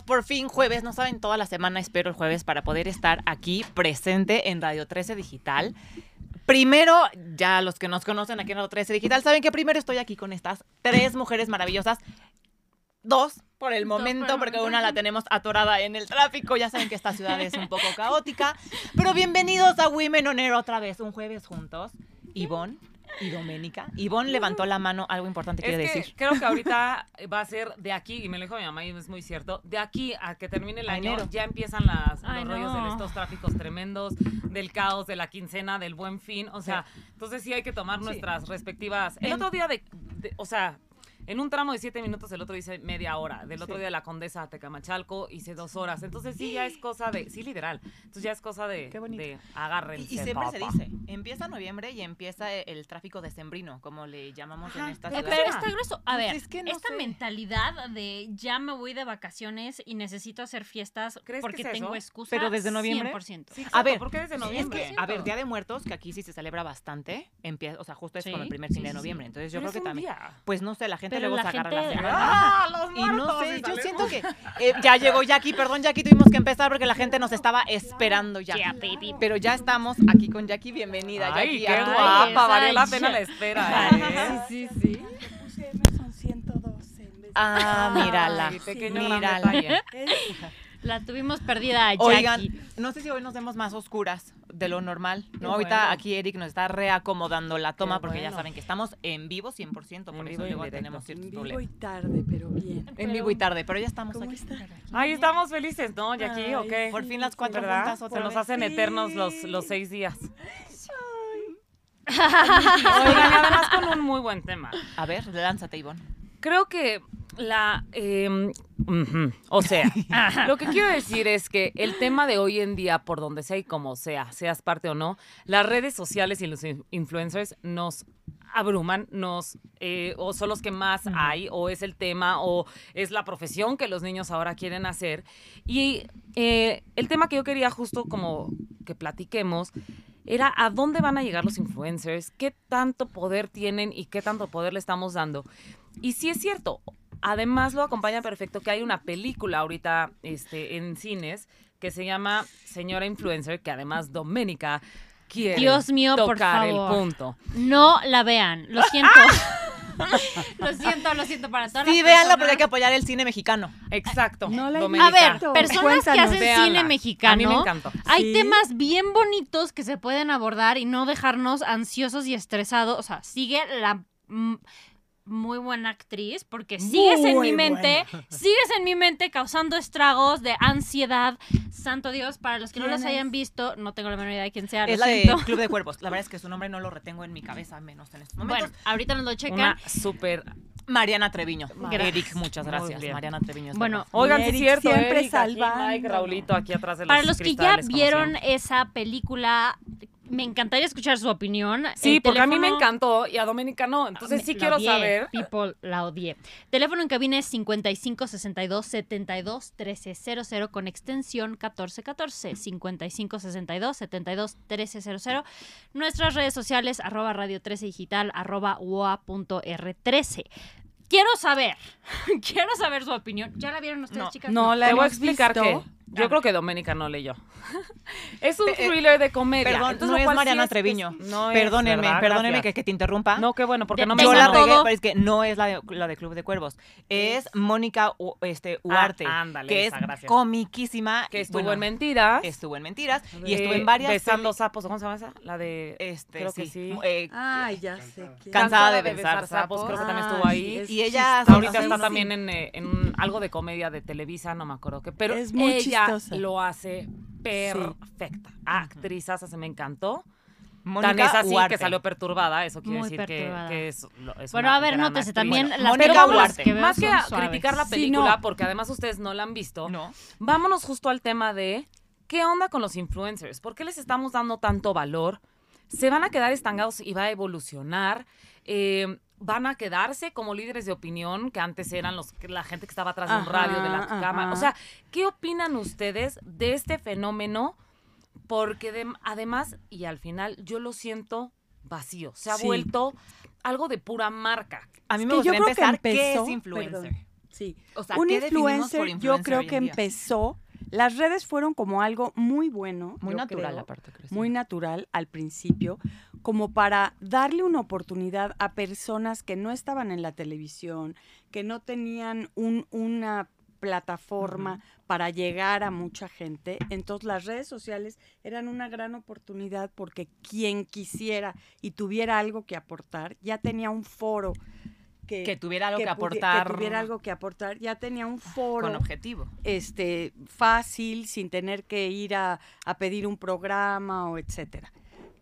Por fin jueves. No saben, toda la semana espero el jueves para poder estar aquí presente en Radio 13 Digital. Primero, ya los que nos conocen aquí en Radio 13 Digital saben que primero estoy aquí con estas tres mujeres maravillosas. Dos por el momento, porque una la tenemos atorada en el tráfico. Ya saben que esta ciudad es un poco caótica. Pero bienvenidos a Women on Air otra vez, un jueves juntos. Ivonne y Doménica. Ivonne levantó la mano, algo importante quiere Es que decir. creo que ahorita va a ser de aquí, y me lo dijo mi mamá y es muy cierto, de aquí a que termine el año enero. ya empiezan las, Ay, los rollos de estos tráficos tremendos, del caos, de la quincena, del buen fin. O sea, entonces sí hay que tomar nuestras respectivas. El En- otro día de, de- o sea, en un tramo de siete minutos, el otro hice media hora. Del otro Sí. día la Condesa a Tecamachalco hice dos horas. Entonces sí ya es cosa de, sí literal. Entonces ya es cosa de, Qué bonito. de agárrense. Y, y siempre se dice, empieza noviembre y empieza e- el tráfico decembrino, como le llamamos en esta pero ciudad. Pero está grueso. A Pues ver, es que no esta sé. mentalidad de ya me voy de vacaciones y necesito hacer fiestas ¿Crees que porque es tengo eso? excusa. ¿Pero desde noviembre? 100%. Sí, A ver, ¿por qué desde Es noviembre? que, a ver, Día de Muertos, que aquí sí se celebra bastante, empieza, o sea, justo es Sí, como el primer fin de noviembre. Entonces yo Pero creo que también. día. Pues no sé, la gente Pero luego la la gente- semana. ¡Ah, los Y no sé, Y yo siento que eh, ya llegó Jackie, perdón Jackie, tuvimos que empezar porque la gente nos estaba esperando ya. Yeah, baby. Pero ya estamos aquí con Jackie, bienvenida Ay, Jackie. qué guapa, valió la pena la espera, ¿eh? Sí, sí, sí. Puse son 112 en vez de- Ah, mírala, Ay, pequeño mírala. La tuvimos perdida a Jackie. Oigan, no sé si hoy nos vemos más oscuras de lo normal, ¿no? Ahorita bueno. aquí Eric nos está reacomodando la toma Qué porque ya saben que estamos en vivo 100%, por En eso vivo y luego en directo. tenemos En ciertos vivo y problemas. tarde, pero bien. En vivo y tarde, pero ya estamos ¿Cómo aquí. Ahí estamos felices, ¿no, Jackie? ¿O Ay, qué? Por fin las cuatro ¿Verdad? juntas otra Se nos hacen Sí. eternos los, los seis días. Oigan, y además con un muy buen tema. A ver, lánzate, Ivonne. Creo que la... eh, ujú, o sea, lo que quiero decir es que el tema de hoy en día, por donde sea y como sea, seas parte o no, las redes sociales y los in- influencers nos abruman, nos eh, o son los que más hay, o es el tema, o es la profesión que los niños ahora quieren hacer. Y eh, el tema que yo quería justo como que platiquemos era a dónde van a llegar los influencers, qué tanto poder tienen y qué tanto poder le estamos dando. Y sí es cierto, además lo acompaña perfecto que hay una película ahorita este, en cines que se llama Señora Influencer, que además Doménica quiere Dios mío, por tocar el favor. punto. No la vean. Lo siento. lo siento, lo siento para todas Sí, las véanla porque hay personas. que apoyar el cine mexicano. Exacto. No la. A ver, personas que hacen Véanla. cine mexicano. A mí me encantó. Hay Sí. temas bien bonitos que se pueden abordar y no dejarnos ansiosos y estresados. O sea, sigue la mm, muy buena actriz porque sigues en mi mente, sigues en mi mente causando estragos de ansiedad. Santo Dios, para los que no ¿Quién las hayan visto, no tengo la menor idea de quién sea. Es la de. Club de Cuervos. La verdad es que su nombre no lo retengo en mi cabeza, menos en estos momentos. Bueno, ahorita nos lo checan. Una súper... Mariana Treviño. Gracias. Eric, muchas gracias. Mariana Treviño. es Bueno. Oigan, es cierto, siempre Eric, aquí salvando. Mike, Raulito, aquí atrás de los Para los que ya vieron esa película, me encantaría escuchar su opinión. Sí, El porque a mí me teléfono- encantó y a Doménica no. Entonces Me- sí la quiero odié, saber. People, la odié. Teléfono en cabina es 55 62 72 1300 con extensión 1414. 55 62 72 1300. Nuestras redes sociales, arroba radio 13 digital, arroba ua.r13. Quiero saber, quiero saber su opinión. ¿Ya la vieron ustedes, No. chicas? No, la Te voy a explicar visto. que yo creo que Doménica no leyó. es un Eh, eh, thriller de comedia. Perdón, entonces, no es sí Mariana es- Treviño. es- no es, perdónenme, ¿verdad? perdónenme que, te interrumpa. No, qué bueno, porque De- no me Yo la regué, pero es que no es la de, la de Club de Cuervos. Es Mónica U- este, Huarte, Ah, ándale, que esa, es gracias. comiquísima. Que estuvo bueno, en Mentiras. Estuvo en Mentiras y eh, estuvo en varias. Besando peli- sapos, ¿cómo se llama esa? La de... Este, creo sí. que sí. eh, Ay, ya sé. quién. Cansada de besar sapos, creo que también Ah, estuvo ahí. Y ella. Ahorita está también en, eh, algo de comedia de Televisa, no me acuerdo qué, pero Es muy ella lo hace perfecta. Actrizaza, se me encantó. Mónica Tan es así que salió perturbada, eso quiere Muy decir que, que es, es Bueno, una a ver, nótese también Bueno, las Mónica que Más que a criticar la Sí, película, no. porque además ustedes no la han visto, No. vámonos justo al tema de qué onda con los influencers. ¿Por qué les estamos dando tanto valor? ¿Se van a quedar estancados y va a evolucionar? Eh, ¿Van a quedarse como líderes de opinión que antes eran los, la gente que estaba atrás de un Ajá, radio, de la ajá. cámara? O sea, ¿qué opinan ustedes de este fenómeno? Porque de- además, y al final, yo lo siento vacío. Se ha Sí. vuelto algo de pura marca. A mí me gustaría creo que empezar. ¿Qué es influencer? perdón. Sí. O sea, un ¿qué influencer, por yo influencer creo que empezó, las redes fueron como algo muy bueno, Muy natural, creo, aparte, Cristina. muy natural al principio, como para darle una oportunidad a personas que no estaban en la televisión, que no tenían un- una plataforma para llegar a mucha gente. Entonces las redes sociales eran una gran oportunidad porque quien quisiera y tuviera algo que aportar, ya tenía un foro que, Que tuviera algo que, pudi- aportar que tuviera algo que aportar, ya tenía un foro con objetivo. este fácil sin tener que ir a, a pedir un programa o etcétera.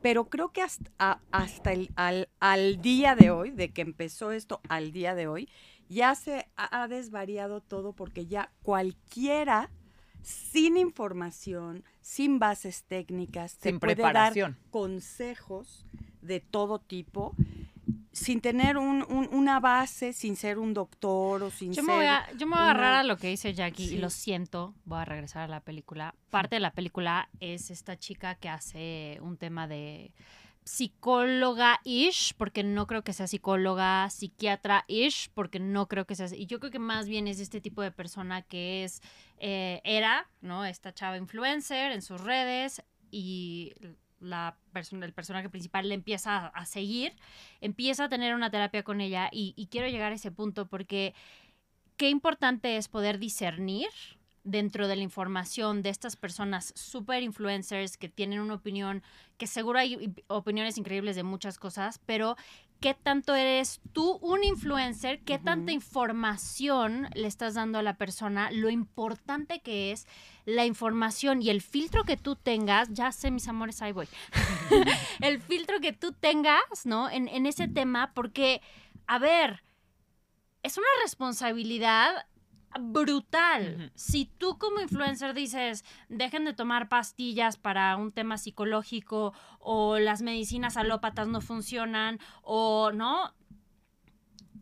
Pero creo que hasta, a- hasta el, al, al día de hoy, de que empezó esto al día de hoy, ya se ha, desvariado todo porque ya cualquiera sin información, sin bases técnicas, te Sin puede preparación. dar consejos de todo tipo sin tener un- un- una base, sin ser un doctor o sin Yo ser... me voy a, yo me voy a agarrar una- a lo que dice Jackie y lo siento, voy a regresar a la película. Parte de la película es esta chica que hace un tema de psicóloga-ish, porque no creo que sea psicóloga, psiquiatra-ish, porque no creo que sea... Y yo creo que más bien es este tipo de persona que es, eh, era, ¿no? Esta chava influencer en sus redes y la persona, el personaje principal le empieza a, seguir, empieza a tener una terapia con ella y quiero llegar a ese punto porque qué importante es poder discernir dentro de la información de estas personas super influencers que tienen una opinión, que seguro hay opiniones increíbles de muchas cosas, pero qué tanto eres tú un influencer, qué tanta información le estás dando a la persona, lo importante que es la información y el filtro que tú tengas, ya sé mis amores, ahí voy, el filtro que tú tengas, ¿no? En, en ese tema, porque, a ver, es una responsabilidad brutal. Si tú como influencer dices, dejen de tomar pastillas para un tema psicológico o las medicinas alópatas no funcionan o no,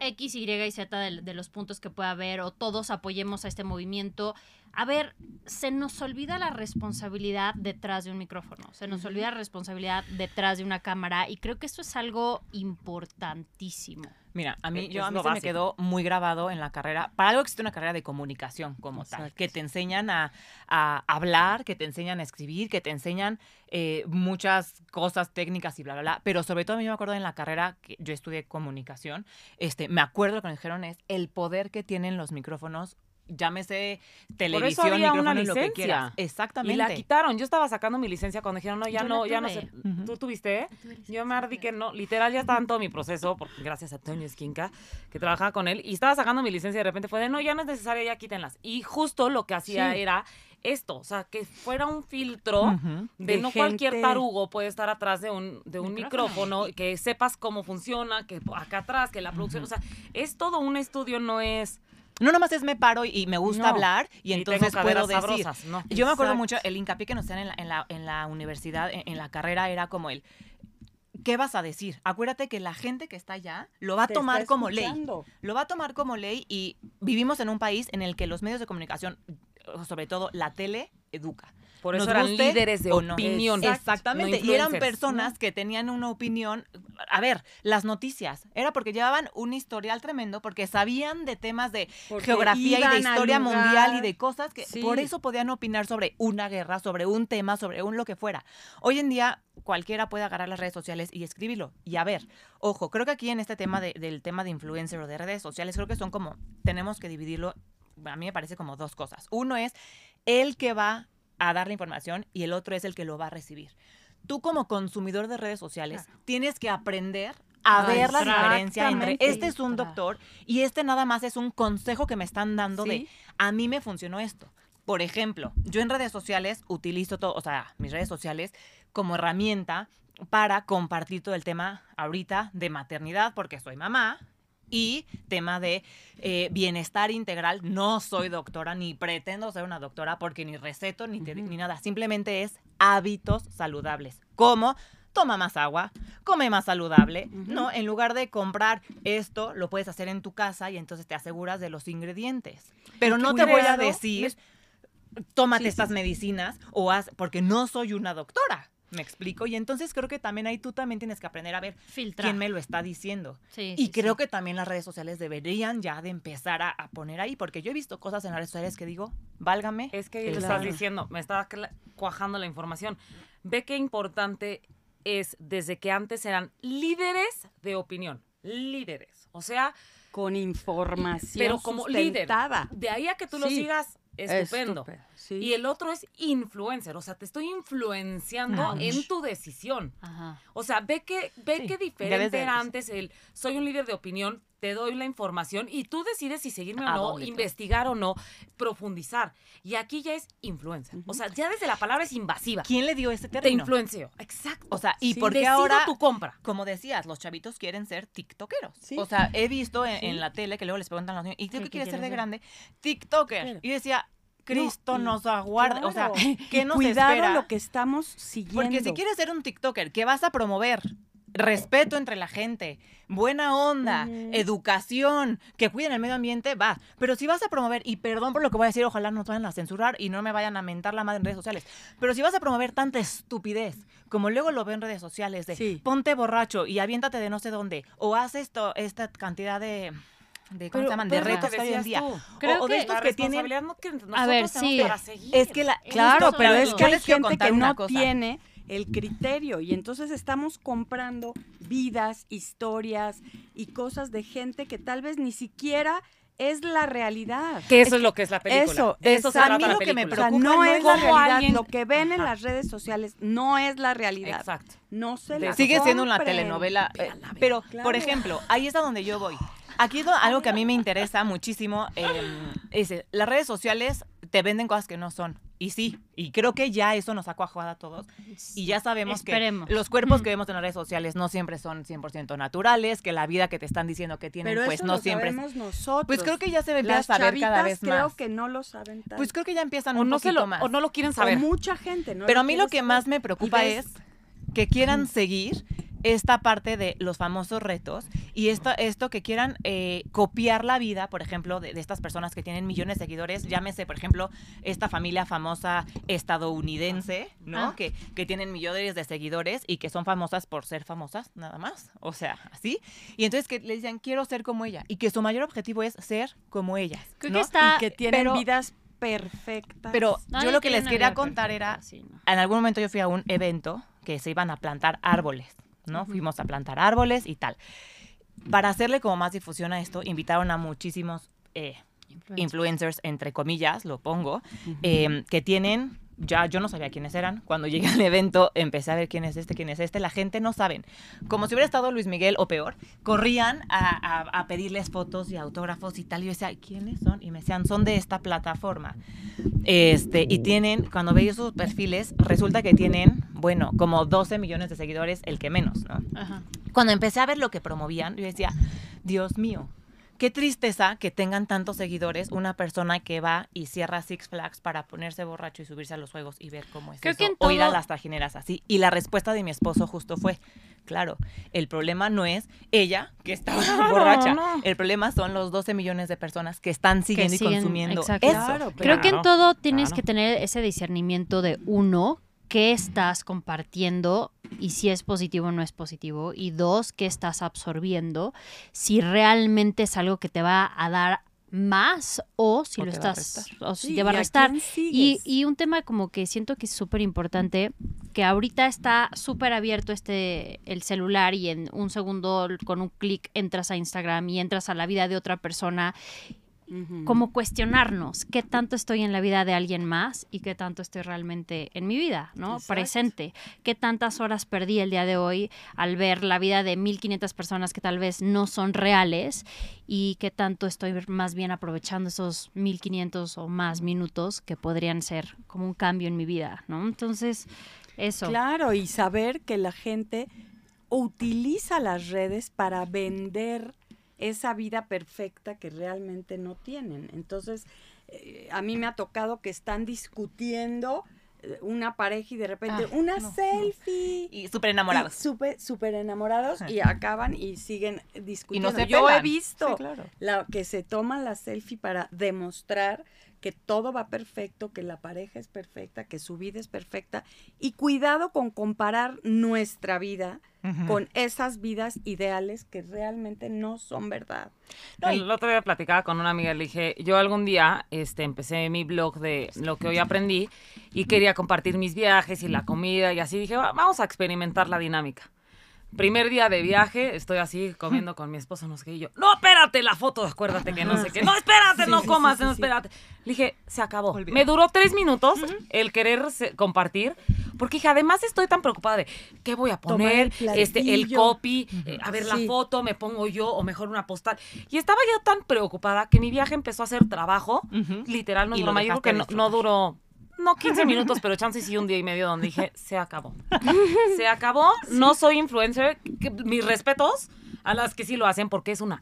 X, Y y Z de, de los puntos que pueda haber o todos apoyemos a este movimiento. A ver, se nos olvida la responsabilidad detrás de un micrófono, se nos olvida la responsabilidad detrás de una cámara y creo que esto es algo importantísimo. Mira, a mí, Es yo, a mí se me quedó muy grabado en la carrera. Para algo existe una carrera de comunicación como tal, que te enseñan a, a hablar, que te enseñan a escribir, que te enseñan eh, muchas cosas técnicas y bla, bla, bla. Pero sobre todo a mí me acuerdo en la carrera que yo estudié comunicación, este, me acuerdo lo que me dijeron es el poder que tienen los micrófonos. Llámese televisión, había una micrófono, lo que licencia. quieras. Y Exactamente. la quitaron. Yo estaba sacando mi licencia cuando dijeron, no, ya Yo no, ya no sé. ¿Tú tuviste? Yo me ardí que no. Literal, ya estaba en todo mi proceso, porque gracias a Toño Esquinca, que trabajaba con él, y estaba sacando mi licencia y de repente fue de, no, ya no es necesaria, ya quítenlas. Y justo lo que hacía Sí. era esto, o sea, que fuera un filtro. De, De no cualquier tarugo puede estar atrás de un, de un Micrófono. micrófono, que sepas cómo funciona, que acá atrás, que la producción, o sea, es todo un estudio, no es... No nomás es me paro y, y me gusta No. hablar y entonces puedo decir. sabrosas, no. Yo me acuerdo mucho, el hincapié que nos hacían en la, en la, en la universidad, en, en la carrera, era como el, ¿qué vas a decir? Acuérdate que la gente que está allá lo va a Te tomar como ley. Lo va a tomar como ley y vivimos en un país en el que los medios de comunicación, sobre todo la tele, educa. Por eso Nos eran guste líderes de no. opinión. Exactamente. no y eran personas que tenían una opinión. A ver, las noticias. Era porque llevaban un historial tremendo, porque sabían de temas de Porque geografía y de historia mundial y de cosas que Sí. por eso podían opinar sobre una guerra, sobre un tema, sobre un lo que fuera. Hoy en día cualquiera puede agarrar las redes sociales y escribirlo. Y a ver, ojo, creo que aquí en este tema de- del tema de influencer o de redes sociales, creo que son como, tenemos que dividirlo, a mí me parece como dos cosas. Uno es el que va a dar la información y el otro es el que lo va a recibir. Tú como consumidor de redes sociales tienes que aprender a ver la diferencia entre este es un doctor y este nada más es un consejo que me están dando de a mí me funcionó esto. Por ejemplo, yo en redes sociales utilizo todo, o sea, mis redes sociales como herramienta para compartir todo el tema ahorita de maternidad, porque soy mamá, y tema de eh, bienestar integral. No soy doctora, ni pretendo ser una doctora, porque ni receto, ni, te- ni nada. Simplemente es hábitos saludables. Como toma más agua, come más saludable, ¿no? En lugar de comprar esto, lo puedes hacer en tu casa y entonces te aseguras de los ingredientes. Pero no te voy a decir, tómate Sí, sí, estas sí. medicinas o haz, porque no soy una doctora. Me explico. Y entonces creo que también ahí tú también tienes que aprender a ver Filtrar. quién me lo está diciendo. Sí, Y sí, creo sí. que también las redes sociales deberían ya de empezar a, a poner ahí, porque yo he visto cosas en las redes sociales que digo, válgame. Es que cielo". estás diciendo, me estaba cuajando la información. Ve qué importante es desde que antes eran líderes de opinión. Líderes. O sea, Con información pero como líder. De ahí a que tú lo sigas, estupendo. Estúpido, sí. Y el otro es influencer, o sea, te estoy influenciando Ouch. en tu decisión. Ajá. O sea, ve que, ve Sí, debes diferente era antes el soy un líder de opinión, te doy la información y tú decides si seguirme o ¿A no, te- investigar o no, profundizar. Y aquí ya es influencer. O sea, ya desde la palabra es invasiva. ¿Quién le dio ese Te término? influenció. Exacto. O sea, ¿y Sí. por qué Decido ahora tu compra. como decías, los chavitos quieren ser tiktokeros. Sí. O sea, he visto en, Sí. en la tele que luego les preguntan a los niños, ¿y tú qué ¿qué quieres ser de grande? TikToker. Y decía, Cristo nos aguarde. O sea. ¿qué nos Cuidado espera? lo que estamos siguiendo. Porque si quieres ser un TikToker, ¿qué vas a promover? Respeto entre la gente, buena onda, educación, que cuiden el medio ambiente, va. Pero si vas a promover, y perdón por lo que voy a decir, ojalá no nos vayan a censurar y no me vayan a mentar la madre en redes sociales, pero si vas a promover tanta estupidez, como luego lo veo en redes sociales, de Sí. ponte borracho y aviéntate de no sé dónde, o haz esto, esta cantidad de, de ¿cómo se llaman? De pero es retos que hoy en día. tú. Creo o, o de que estos La que tienen no que nosotros A ver, sí. para seguir. Es que la, Claro, pero es que hay gente que no cosa. tiene el criterio y entonces estamos comprando vidas, historias y cosas de gente que tal vez ni siquiera es la realidad. Que eso es lo que es la película. Eso, de eso se exacto. trata A mí la lo que me película. O sea, preocupa no no es es la realidad. alguien- Lo que ven en las redes sociales no es la realidad. Exacto. No se De- la Sigue siendo una telenovela. eh, pero, Claro. por ejemplo, ahí es a donde yo voy. Aquí es algo que a mí me interesa muchísimo. eh, es, eh, las redes sociales te venden cosas que no son. Y sí, y creo que ya eso nos ha cuajado a todos. Y ya sabemos Esperemos. que los cuerpos que vemos en las redes sociales no siempre son 100% naturales, que la vida que te están diciendo que tienen, Pero pues eso no lo siempre. es- sabemos nosotros. Pues creo que ya se empieza a saber cada vez creo más. que no lo saben tanto. Pues creo que ya empiezan O un no, poquito lo, más. o no lo quieren O saber. mucha gente, ¿no? Pero a mí lo que saber. más me preocupa ves- es que quieran seguir esta parte de los famosos retos y esto, esto que quieran eh, copiar la vida, por ejemplo, de, de estas personas que tienen millones de seguidores, llámese, por ejemplo, esta familia famosa estadounidense, ¿no? Ah. Que, que tienen millones de seguidores y que son famosas por ser famosas, nada más. O sea, así. Y entonces que le dicen, quiero ser como ella. Y que su mayor objetivo es ser como ellas. Creo ¿no? que está. y que tienen pero- vidas perfectas. Pero No, yo lo que les quería contar perfecta, era sí, no. en algún momento yo fui a un evento que se iban a plantar árboles, ¿no? Fuimos a plantar árboles y tal. Para hacerle como más difusión a esto, invitaron a muchísimos eh, influencers, entre comillas, lo pongo, eh, que tienen, ya yo no sabía quiénes eran, cuando llegué al evento empecé a ver quién es este, quién es este, la gente no saben, como si hubiera estado Luis Miguel o peor, corrían a, a- a pedirles fotos y autógrafos y tal, y yo decía, ¿quiénes son? Y me decían, son de esta plataforma. Este, y tienen, cuando veía sus perfiles, resulta que tienen, bueno, como 12 millones de seguidores, el que menos, ¿no? Ajá. Cuando empecé a ver lo que promovían, yo decía, Dios mío, qué tristeza que tengan tantos seguidores una persona que va y cierra Six Flags para ponerse borracho y subirse a los juegos y ver cómo es Creo eso, que en o ir a las trajineras así. Y la respuesta de mi esposo justo fue, claro, el problema no es ella que estaba borracha, no. el problema son los 12 millones de personas que están siguiendo y siguen, consumiendo exacto. eso. Claro, Creo que en todo tienes claro. que tener ese discernimiento de uno, qué estás compartiendo y si es positivo o no es positivo. Y dos, qué estás absorbiendo, si realmente es algo que te va a dar más o si O lo estás o si Sí, te va a ¿y a restar. Y, y un tema como que siento que es súper importante, que ahorita está súper abierto este el celular y en un segundo con un clic entras a Instagram y entras a la vida de otra persona Como cuestionarnos qué tanto estoy en la vida de alguien más y qué tanto estoy realmente en mi vida, ¿no? Exacto. Presente. ¿Qué tantas horas perdí el día de hoy al ver la vida de 1500 personas que tal vez no son reales y qué tanto estoy más bien aprovechando esos 1500 o más minutos que podrían ser como un cambio en mi vida, ¿no? Entonces, eso. Claro, y saber que la gente utiliza las redes para vender esa vida perfecta que realmente no tienen. Entonces, eh, a mí me ha tocado que están discutiendo eh, una pareja y de repente Ah, una no, no. selfie. Y súper enamorados. Y Súper, súper enamorados Ajá. y acaban y siguen discutiendo. se Yo he visto Sí, claro. la, que se toman la selfie para demostrar que todo va perfecto, que la pareja es perfecta, que su vida es perfecta. Y cuidado con comparar nuestra vida con esas vidas ideales que realmente no son verdad. El otro día platicaba con una amiga, le dije, yo algún día este, empecé mi blog de lo que hoy aprendí y quería compartir mis viajes y la comida y así dije, "Va- vamos a experimentar la dinámica. Primer día de viaje, estoy así comiendo con mi esposo, no sé qué, y yo, no, espérate la foto, acuérdate que no sé qué, no, espérate, Sí, no sí, comas, sí, no, espérate. Le dije, se acabó. Me duró tres minutos el querer se- compartir, porque dije, además estoy tan preocupada de qué voy a Tomar el poner, este, el copy, eh, a ver la foto, me pongo yo, o mejor una postal. Y estaba yo tan preocupada que mi viaje empezó a hacer trabajo, Ujú. literal, no Y dejaste que no, no duró, no 15 minutos, pero chance sí un día y medio donde dije, se acabó. Se acabó, no soy influencer, que- mis respetos a las que sí lo hacen porque es una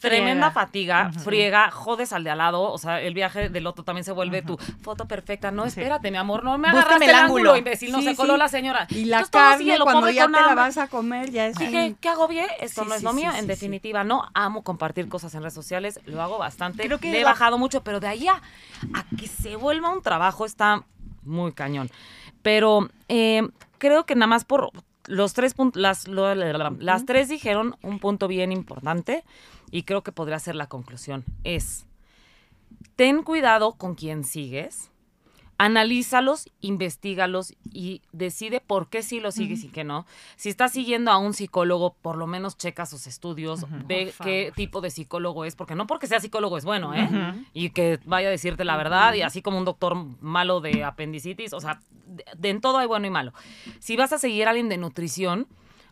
tremenda fatiga, friega, jodes al de al lado, o sea, el viaje del otro también se vuelve tu foto perfecta. No, espérate, mi amor, no me Búscame agarraste el el ángulo, imbécil, no Sí, se coló sí. la señora. Y la Entonces, carne, sigue, cuando ya te la vas a comer, ya es Dije, ¿qué hago bien? Esto Sí, no es sí, lo sí, mío. sí, en sí. definitiva, no amo compartir cosas en redes sociales. Lo hago bastante. Creo que Le he la- bajado mucho, pero de ahí a, a que se vuelva un trabajo está muy cañón. Pero eh, creo que nada más por los tres puntos, las, lo- la- la- las tres dijeron un punto bien importante y creo que podría ser la conclusión. Es, ten cuidado con quien sigues. Analízalos, investigalos y decide por qué sí lo sigues y qué no. Si estás siguiendo a un psicólogo, por lo menos checa sus estudios, ve qué tipo de psicólogo es, porque no porque sea psicólogo es bueno, ¿eh? Y que vaya a decirte la verdad, y así como un doctor malo de apendicitis, o sea, de, de en todo hay bueno y malo. Si vas a seguir a alguien de nutrición,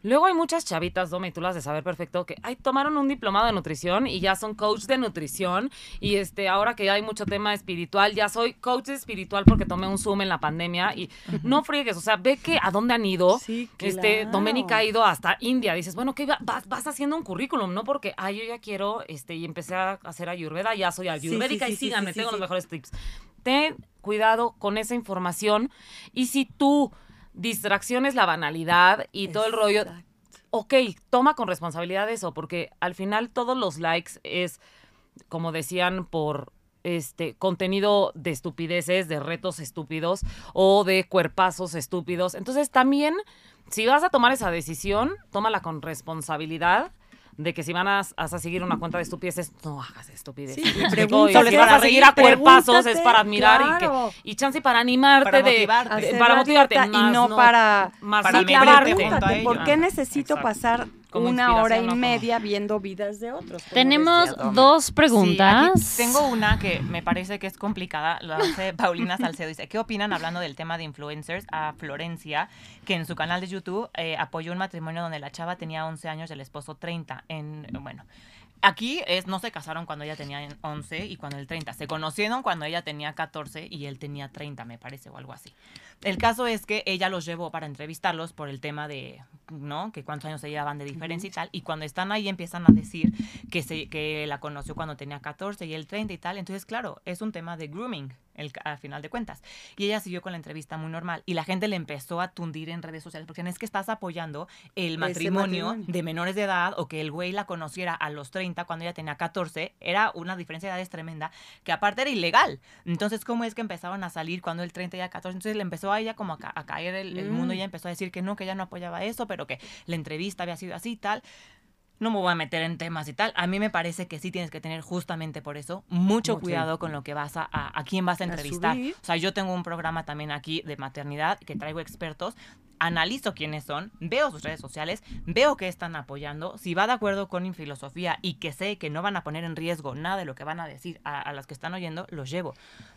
Luego hay muchas chavitas, Dome, y tú las de saber perfecto, que ay, tomaron un diplomado de nutrición y ya son coach de nutrición. Y este, ahora que ya hay mucho tema espiritual, ya soy coach espiritual porque tomé un Zoom en la pandemia. Y no friegues, o sea, ve que a dónde han ido. Sí, Este, claro. Doménica ha ido hasta India. Dices, bueno, que vas, vas haciendo un currículum, ¿no? Porque, ay, yo ya quiero, este, y empecé a hacer ayurveda, ya soy ayurvédica sí, y sí, síganme, sí, sí, tengo los mejores tips. Ten cuidado con esa información y si tú distracción es la banalidad y todo el rollo, ok, toma con responsabilidad eso, porque al final todos los likes es, como decían, por este contenido de estupideces, de retos estúpidos o de cuerpazos estúpidos. Entonces también, si vas a tomar esa decisión, tómala con responsabilidad de que si van a, vas a seguir una cuenta de estupideces, no hagas estupideces. Sí, ¿Me y explico? Y pregúntate, si vas a seguir a cuerpazos es para admirar claro. y, que, y chance para animarte Para de, motivarte. de- para motivarte más y no, para más para sí, clavarte. por qué necesito Exacto. pasar Como una hora y media viendo vidas de otros. Tenemos dos Sí, preguntas. aquí tengo una que me parece que es complicada. La hace Paulina Salcedo. Dice, ¿qué opinan hablando del tema de influencers a Florencia, que en su canal de YouTube eh, apoyó un matrimonio donde la chava tenía 11 años y el esposo 30? En, bueno, aquí es, no se casaron cuando ella tenía 11 y cuando él 30. Se conocieron cuando ella tenía 14 y él tenía 30, me parece, o algo así. El caso es que ella los llevó para entrevistarlos por el tema de, ¿no? Que cuántos años se llevaban de diferencia y tal. Y cuando están ahí empiezan a decir que, se, que la conoció cuando tenía 14 y él 30 y tal. Entonces, claro, es un tema de grooming, el, al final de cuentas. Y ella siguió con la entrevista muy normal. Y la gente le empezó a tundir en redes sociales porque es que estás apoyando el matrimonio, matrimonio. de menores de edad o que el güey la conociera a los 30 cuando ella tenía 14. Era una diferencia de edades tremenda que aparte era ilegal. Entonces, ¿cómo es que empezaban a salir cuando el 30 y ya 14? Entonces le empezó a ella como a, ca- a caer el, el mundo Mm. ella empezó a decir que no, que ella no apoyaba eso, pero que la entrevista había sido así y tal. No me voy a meter en temas y tal. A mí me parece que sí tienes que tener justamente por eso mucho Mucho. cuidado con lo que vas a, a, a quién vas a A entrevistar. subir. O sea, yo tengo un programa también aquí de maternidad que traigo expertos, analizo quiénes son, veo sus redes sociales, veo que están apoyando, si va de acuerdo con mi filosofía y que sé que no van a poner en riesgo nada de lo que van a decir a, a las que están oyendo, los llevo.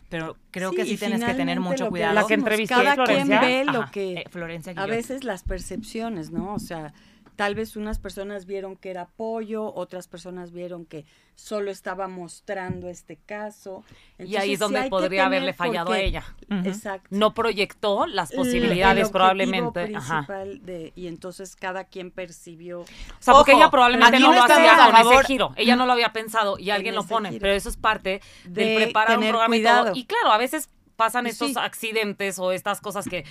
Pero creo que Sí, tienes que tener mucho que cuidado. La que entrevisté, Cada quien Florencia. ve lo Ajá, que... eh, Florencia A veces las percepciones, ¿no? O sea, tal vez unas personas vieron que era apoyo, otras personas vieron que solo estaba mostrando este caso. Y ahí es donde podría haberle fallado a ella. Exacto. No proyectó las posibilidades el probablemente. Ajá. principal de- y entonces cada quien percibió O sea, porque Ojo, ella probablemente no lo hacía con ese giro. Ella no lo había pensado y alguien lo pone. giro. Pero eso es parte del De preparar un programa y todo. Y claro, a veces pasan estos Sí. accidentes o estas cosas que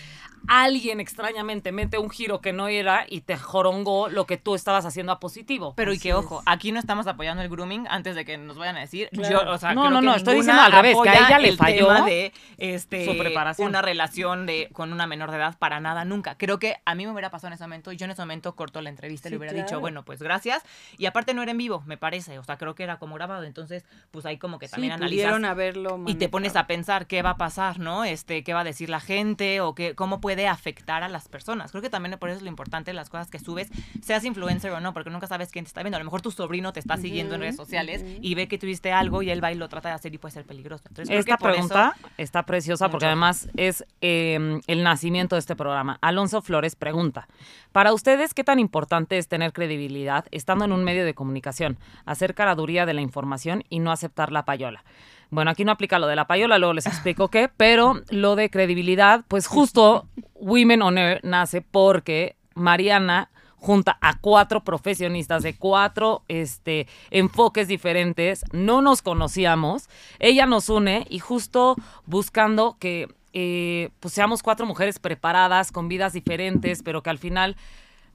alguien extrañamente mete un giro que no era y te jorongó lo que tú estabas haciendo a positivo. Pero y que ojo, aquí no estamos apoyando el grooming antes de que nos vayan a decir. Claro. Yo, o sea, No, creo no, que no, estoy diciendo al revés, que a ella le el falló tema de este, su preparación. una relación de con una menor de edad para nada nunca. Creo que a mí me hubiera pasado en ese momento y yo en ese momento corto la entrevista y Sí, le hubiera claro. dicho, bueno, pues gracias. Y aparte no era en vivo, me parece, o sea, creo que era como grabado, entonces pues ahí como que Sí, también analizas pudieron haberlo y te pones a pensar qué va a pasar, ¿no? Este, qué va a decir la gente o qué, cómo puede afectar a las personas. Creo que también por eso es lo importante las cosas que subes, seas influencer o no, porque nunca sabes quién te está viendo. A lo mejor tu sobrino te está siguiendo en redes sociales y ve que tuviste algo y él va y lo trata de hacer y puede ser peligroso. Entonces, creo Esta que por eso- pregunta está preciosa porque Mucho. además es eh, el nacimiento de este programa. Alonso Flores pregunta, para ustedes, ¿qué tan importante es tener credibilidad estando en un medio de comunicación, hacer caraduría de la información y no aceptar la payola? Bueno, aquí no aplica lo de la payola, luego les explico qué, pero lo de credibilidad, pues justo Women on Air nace porque Mariana junta a cuatro profesionistas de cuatro este, enfoques diferentes, no nos conocíamos, ella nos une y justo buscando que eh, pues seamos cuatro mujeres preparadas, con vidas diferentes, pero que al final,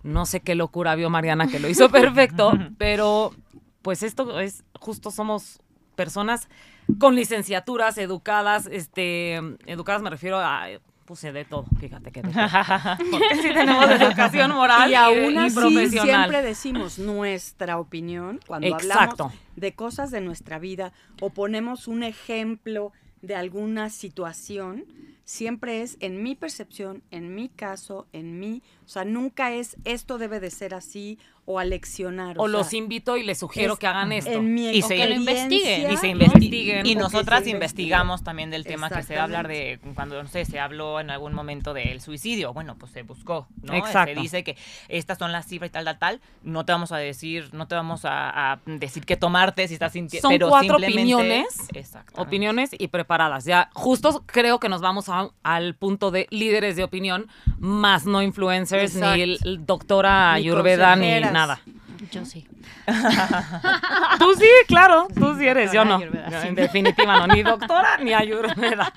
no sé qué locura vio Mariana que lo hizo perfecto, pero pues esto es, justo somos personas con licenciaturas, educadas, este, educadas me refiero a, puse de todo, fíjate que de todo. Porque sí tenemos educación moral Y y, aún y así profesional. siempre decimos nuestra opinión cuando Exacto. hablamos de cosas de nuestra vida o ponemos un ejemplo de alguna situación, siempre es en mi percepción, en mi caso, en mí, o sea, nunca es esto debe de ser así o aleccionar. O sea, los invito y les sugiero es que hagan esto. En mi Y se- que lo investiguen. y se Investiguen. y O nosotras investigamos también del tema que se va a hablar de cuando no sé se habló en algún momento del suicidio bueno pues se buscó no Exacto. se dice que estas son las cifras y tal tal tal no te vamos a decir no te vamos a, a decir qué tomarte si estás sintiendo Son pero cuatro opiniones. Opiniones y preparadas. Ya, justo creo que nos vamos a- al punto de líderes de opinión, más no influencers, ni el, doctora Ni Ayurveda, ni. Nada. Yo sí. Tú sí, claro, tú sí eres, yo no. En definitiva no, ni doctora ni Ayurveda.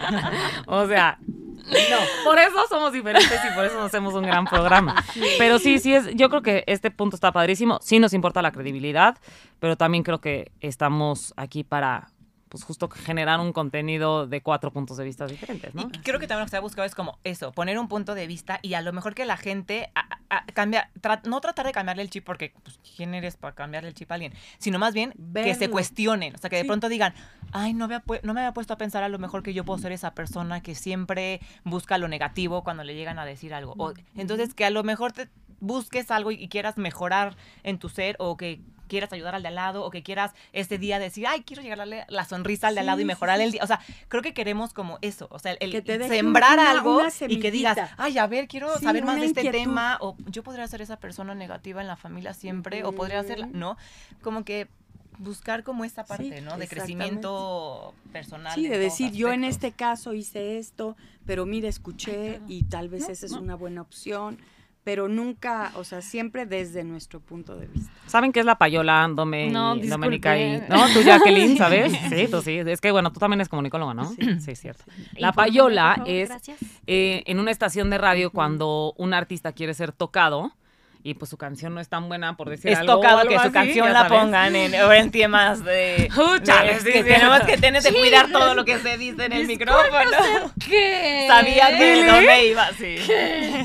O sea, no, por eso somos diferentes y por eso nos hacemos un gran programa. Pero sí, sí es, yo creo que este punto está padrísimo. Sí nos importa la credibilidad, pero también creo que estamos aquí para pues justo generar un contenido de cuatro puntos de vista diferentes, ¿no? Y creo que también lo que se ha buscado es como eso, poner un punto de vista y a lo mejor que la gente a- a- cambia, tra- no tratar de cambiarle el chip porque pues, ¿quién eres para cambiarle el chip a alguien? Sino más bien que se cuestionen, o sea, que de Sí. pronto digan, ay, no, había no me había puesto a pensar a lo mejor que yo puedo ser esa persona que siempre busca lo negativo cuando le llegan a decir algo. O- entonces, que a lo mejor te busques algo y, y quieras mejorar en tu ser o que quieras ayudar al de al lado o que quieras ese día decir, ay, quiero llegarle la sonrisa al de al lado y sí. el día. O sea, creo que queremos como eso, o sea, el Que te sembrar una- algo una y que digas, ay, a ver, quiero Sí, saber más de este inquietud. tema o yo podría ser esa persona negativa en la familia siempre o podría Ujú. ¿no? Como que buscar como esa parte, Sí, ¿no? De crecimiento personal. Sí, de decir, yo en este caso hice esto, pero mira, escuché y tal vez esa es una buena opción, pero nunca, o sea, siempre desde nuestro punto de vista. ¿Saben qué es la payola, Dome y No, Doménica y... No, tú, Jacqueline, ¿sabes? Sí, tú sí. Es que, bueno, tú también eres comunicóloga, ¿no? Sí, es cierto. La payola favor, es gracias. eh, en una estación de radio cuando un artista quiere ser tocado y pues su canción no es tan buena, por decir Es algo. o tocado algo que su así, canción la sabes. pongan en, en temas de, Uh, chale, de- sí, que sí. tenemos que tener de cuidar todo lo que se dice en el micrófono. ¿Qué? Sabía que dónde iba, sí.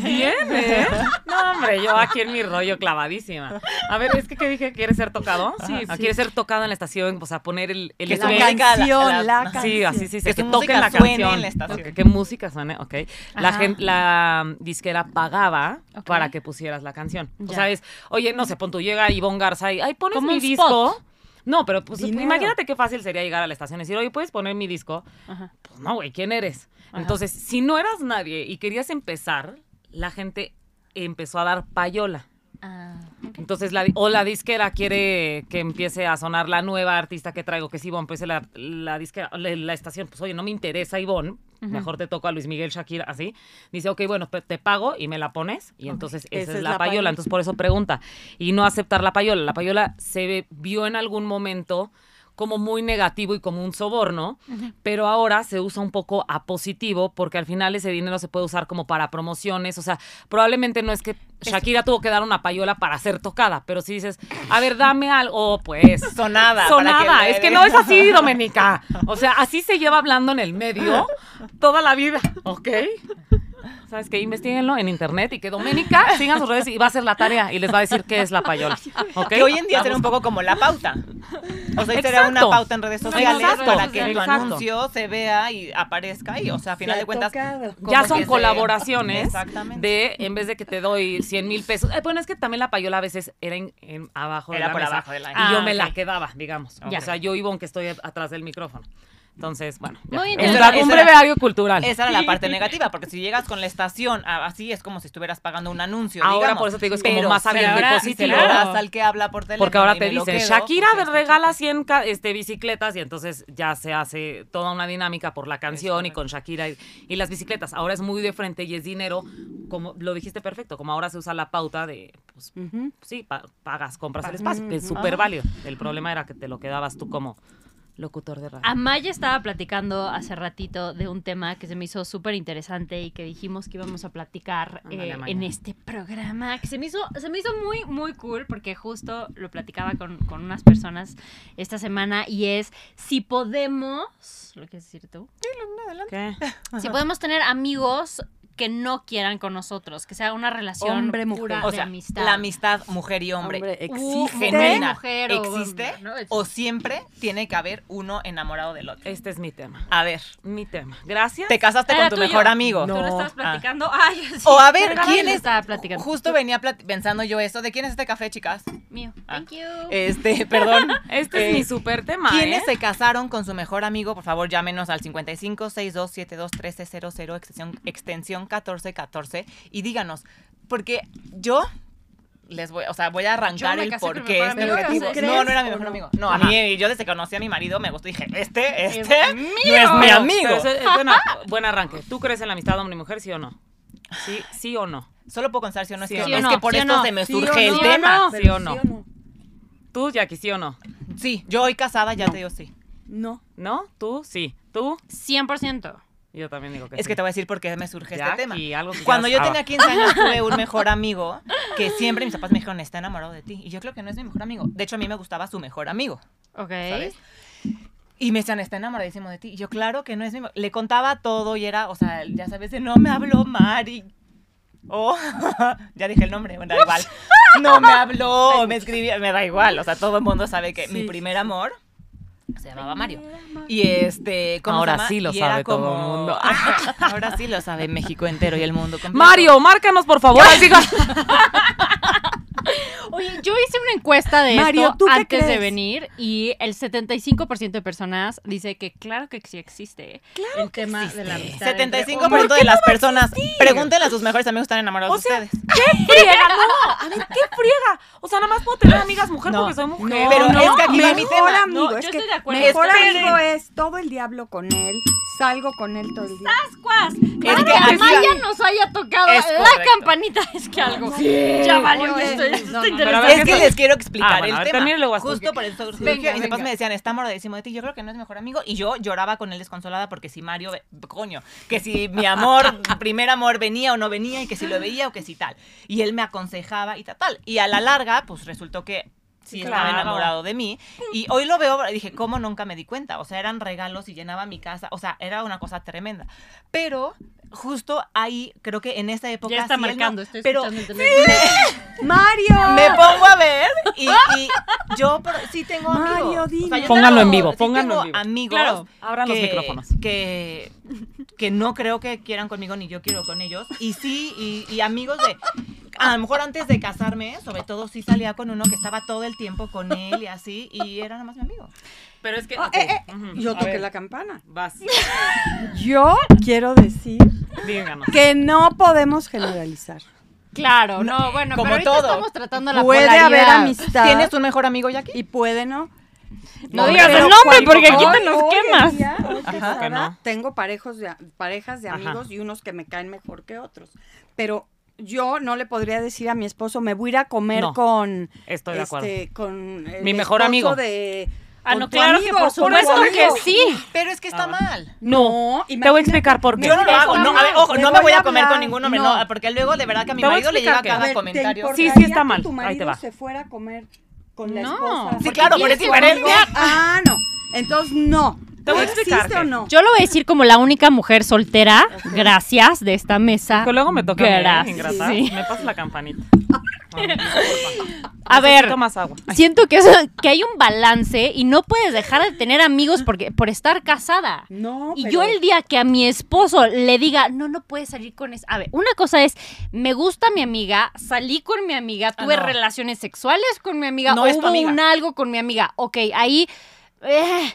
Bien, ¿eh? No, hombre, yo aquí en mi rollo clavadísima. A ver, es que ¿qué dije? ¿Quieres ser tocado? Sí, Ah, sí. ¿Quieres ser tocado en la estación? O sea, poner el, el Que La canción, la- la, sí, así sí, sí, Que que, toquen la canción. en la estación. Ok, que música suene, ok. La, Ajá. gen- la disquera pagaba para que pusieras la canción. O Ya. sea, es, oye, no sé, pon tú, llega Ivonne Garza y, ay, pones mi disco. spot. No, pero pues Dinero. imagínate qué fácil sería llegar a la estación y decir, oye, ¿puedes poner mi disco? Ajá. Pues no, güey, ¿quién eres? Ajá. Entonces, si no eras nadie y querías empezar, la gente empezó a dar payola. Ah. Entonces, la, o la disquera quiere que empiece a sonar la nueva artista que traigo, que es Ivonne, pues la, la disquera, la, la estación, pues oye, no me interesa Ivonne, mejor te toco a Luis Miguel Shakira, así. Dice, ok, bueno, te pago y me la pones, y entonces esa, es, la, payola. payola. Entonces, por eso pregunta. Y no aceptar la payola. La payola se ve- vio en algún momento como muy negativo y como un soborno, pero ahora se usa un poco a positivo porque al final ese dinero se puede usar como para promociones, o sea, probablemente no es que Shakira tuvo que dar una payola para ser tocada, pero si dices, a ver, dame algo, pues... Sonada. para Sonada, es que no es así, Domenica. O sea, así se lleva hablando en el medio toda la vida, ¿ok? ¿Sabes qué? Investíguenlo en internet y que Doménica sigan sus redes y va a hacer la tarea y les va a decir qué es la payola. ¿ok? Que hoy en día será un poco como la pauta. O sea, será una pauta en redes sociales Exacto. para que tu Exacto. anuncio se vea y aparezca y, o sea, a final Se de cuentas... Ya son colaboraciones de, en vez de que te doy 100 mil pesos. Eh, bueno, es que también la payola a veces era en, en abajo de Era la por mesa. abajo de la- Y Ah, yo me ok. la quedaba, digamos. Ya. O sea, yo iba aunque estoy atrás del micrófono. Entonces, bueno. Muy un, interesante. un Esa era- breviario cultural. Esa era la parte negativa, porque si llegas con la estación así es como si estuvieras pagando un anuncio. Ahora, digamos. por eso te digo, es como Pero más abierto y positivo. Claro. al que habla por teléfono. Porque ahora te dicen, quedo, Shakira pues, está regala chido. 100 ca- este, bicicletas y entonces ya se hace toda una dinámica por la canción y con Shakira y, y las bicicletas. Ahora es muy de frente y es dinero, como lo dijiste perfecto, como ahora se usa la pauta de, pues, Ujú. sí, pa- pagas, compras el espacio, que es súper válido. El problema era que te lo quedabas tú como locutor de radio. Amaya estaba platicando hace ratito de un tema que se me hizo súper interesante y que dijimos que íbamos a platicar eh, en este programa, que se me hizo, se me hizo muy, muy cool porque justo lo platicaba con, con unas personas esta semana y es si podemos, ¿lo quieres decir tú? ¿Qué? Si podemos tener amigos que no quieran con nosotros, que sea una relación Hombre, mujer. pura O de sea, amistad. la amistad mujer y hombre. Hombre, Uh, existe. genuina mujer o existe hombre, ¿no? o siempre tiene que haber uno enamorado del otro. Este es mi tema. A ver, Mi tema. Gracias. te casaste Era con tu tuyo. mejor amigo. Tú lo No. estabas Ah. platicando. Ay, sí. O a ver, ¿quién es? estaba platicando. Justo venía pensando yo eso. ¿De quién es este café, chicas? Mío. Ah. Thank you. Este, perdón. Este Eh, es mi super tema. ¿Quiénes ¿eh? se casaron con su mejor amigo? Por favor, llámenos al 55 62 72 1300 extensión, extensión 1414 y díganos, porque yo les voy, o sea, voy a arrancar el por qué este amigo, objetivo. ¿crees No, no era mi mejor no? amigo. No, a mí yo desde que conocí a mi marido me gustó dije, este, Es este mío. no es mi amigo. pero es- es buena- buen arranque. ¿Tú crees en la amistad hombre y mujer, sí o no? Sí, sí o no. Solo puedo contestar si o no, es Sí que, o no. es que por Sí esto no. se me Sí o surge el no. tema. Sí o no. no? Tú, Jackie, sí o no. Sí, yo hoy casada ya te digo sí. No. ¿No? ¿Tú? Sí. ¿Tú? 100%. Yo también digo que Es sí. que te voy a decir por qué me surge este tema. Algo que Cuando yo tenía Ah, 15 años tuve un mejor amigo que siempre mis papás me dijeron, está enamorado de ti. Y yo creo que no es mi mejor amigo. De hecho, a mí me gustaba su mejor amigo, Ok. ¿sabes? Y me decían, está enamoradísimo de ti. Y yo, claro que no es mi... mo-". Le contaba todo y era, o sea, ya sabes, de no me habló Mari. Oh, ya dije el nombre, bueno, da igual. No me habló, me escribía, me da igual. O sea, todo el mundo sabe que mi Sí. primer amor se llamaba Mario. Y este, ¿cómo Ahora se llama? sí lo Y era sabe todo el como- mundo. Ahora sí lo sabe México entero y el mundo completo. Mario, márcanos, por favor. Así Oye, yo hice una encuesta de Mario, esto ¿tú qué antes de venir y el 75% de personas dice que claro que sí existe el tema de la amistad. entre 75% hombres. de las personas pregúntenle a sus mejores amigos están enamorados O sea, de ustedes. ¿Qué friega? No, a ver, ¿qué friega? O sea, nada más puedo tener amigas mujer No. porque soy mujer. No, Pero es que aquí va mi mejor tema. amigo, No, es yo que estoy de acuerdo. Mejor Esperen. amigo es todo el diablo con él, salgo con él todo el día. Cuas. Es Claro que que Maya va- nos haya tocado Es la correcto. campanita. Es que algo ya valió esto. Es ¿qué que les quiero explicar Ah, bueno, el tema. tú. Justo por eso surgió. Y venga. me decían, está enamoradísimo de ti. Yo creo que no es mejor amigo. Y yo lloraba con él desconsolada porque si Mario, coño, que si mi amor, primer amor venía o no venía y que si lo veía o que si tal. Y él me aconsejaba y tal, tal. Y a la larga, pues resultó que sí estaba Claro. enamorado de mí. Y hoy lo veo, dije, ¿cómo nunca me di cuenta? O sea, eran regalos y llenaba mi casa. O sea, era una cosa tremenda. Pero justo ahí, creo que en esa época. Ya está sí, él no- marcando. Estoy pero escuchando el teléfono. Mario. me pongo a ver y, y yo pero sí tengo amigos. Mario, O sea, dime. yo Pónganlo tengo- en vivo, sí pónganlo tengo en vivo. amigos Claro, abran los que- micrófonos. Que, que no creo que quieran conmigo ni yo quiero con ellos. Y sí, y, y amigos de... A lo mejor antes de casarme, sobre todo sí salía con uno que estaba todo el tiempo con él y así, y era nada más mi amigo. Pero es que. Ah, ok, eh, eh, Yo toqué la campana. Vas, Yo quiero decir díganos. que no podemos generalizar. Claro, no, bueno, como pero ahorita todo. estamos tratando la Puede polaridad. haber amistad. ¿Tienes un mejor amigo, Jackie? Y puede no. No No, digas el nombre ¿cuál- porque aquí te nos quemas. día, Ajá. Que no. Tengo parejos de, parejas de Ajá. amigos y unos que me caen mejor que otros. Pero yo no le podría decir a mi esposo, me voy a ir a comer No, con Estoy de acuerdo. este, con el Mi mejor amigo. de Ah, con no, claro que por con supuesto que sí. Pero es que está mal. No, Te voy a explicar por qué. Yo no lo hago. No, a ver, ojo, Le no me voy voy a a comer hablar. con ningún hombre, no, No. porque luego de verdad que a mi Te voy a marido le llega cada qué. comentario. Sí, sí está que mal. tu Ahí te marido va. se fuera a comer con la No. esposa? Sí, claro, pero es diferente. Ah, no. Entonces, no. Te voy a explicar ¿Existe qué. o no? Yo lo voy a decir como la única mujer soltera, gracias, de esta mesa. Que luego me toca a mí, ¿eh? Gracias. ingrata. Sí. Me pasa la campanita. A ver, más agua. Siento que, eso- que hay un balance y no puedes dejar de tener amigos porque, por estar casada. No, Y pero- yo el día que a mi esposo le diga, no, no puedes salir con eso. A ver, una cosa es, me gusta mi amiga, salí con mi amiga, tuve Ah, no. relaciones sexuales con mi amiga, No o hubo amiga. un algo con mi amiga. Ok, ahí, eh,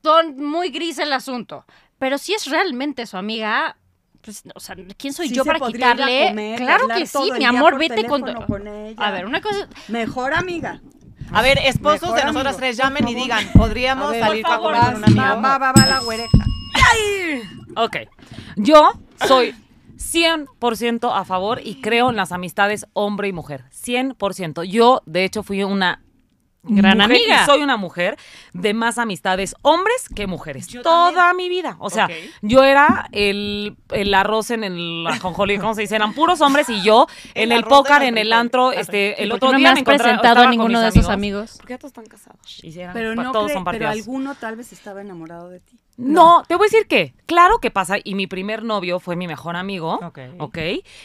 ton- muy gris el asunto. Pero si es realmente su amiga, pues, o sea, ¿quién soy Sí yo para quitarle? comer, claro que sí, mi amor, vete con... con ella. A ver, una cosa... Mejor amiga. A ver, esposos Mejor de nosotras tres llamen y digan, ¿podríamos A ver, salir a comer con un amigo? va, va, va la güereja. Ok. Yo soy 100% a favor y creo en las amistades hombre y mujer. 100%. Yo, de hecho, fui una Gran mujer y amiga. soy una mujer de más amistades hombres que mujeres. Yo Toda mi vida. O sea, yo era el, el arroz en el ajonjolí, ¿cómo se dice? Eran puros hombres y yo en El del en el antro, este, ¿Y el otro no día me me has encontraba- presentado a ninguno de esos amigos? Porque ya todos están casados. Y eran- Pero no todos cree- son pero alguno tal vez estaba enamorado de ti. No, te voy a decir que, claro que pasa, y mi primer novio fue mi mejor amigo, Ok. ok.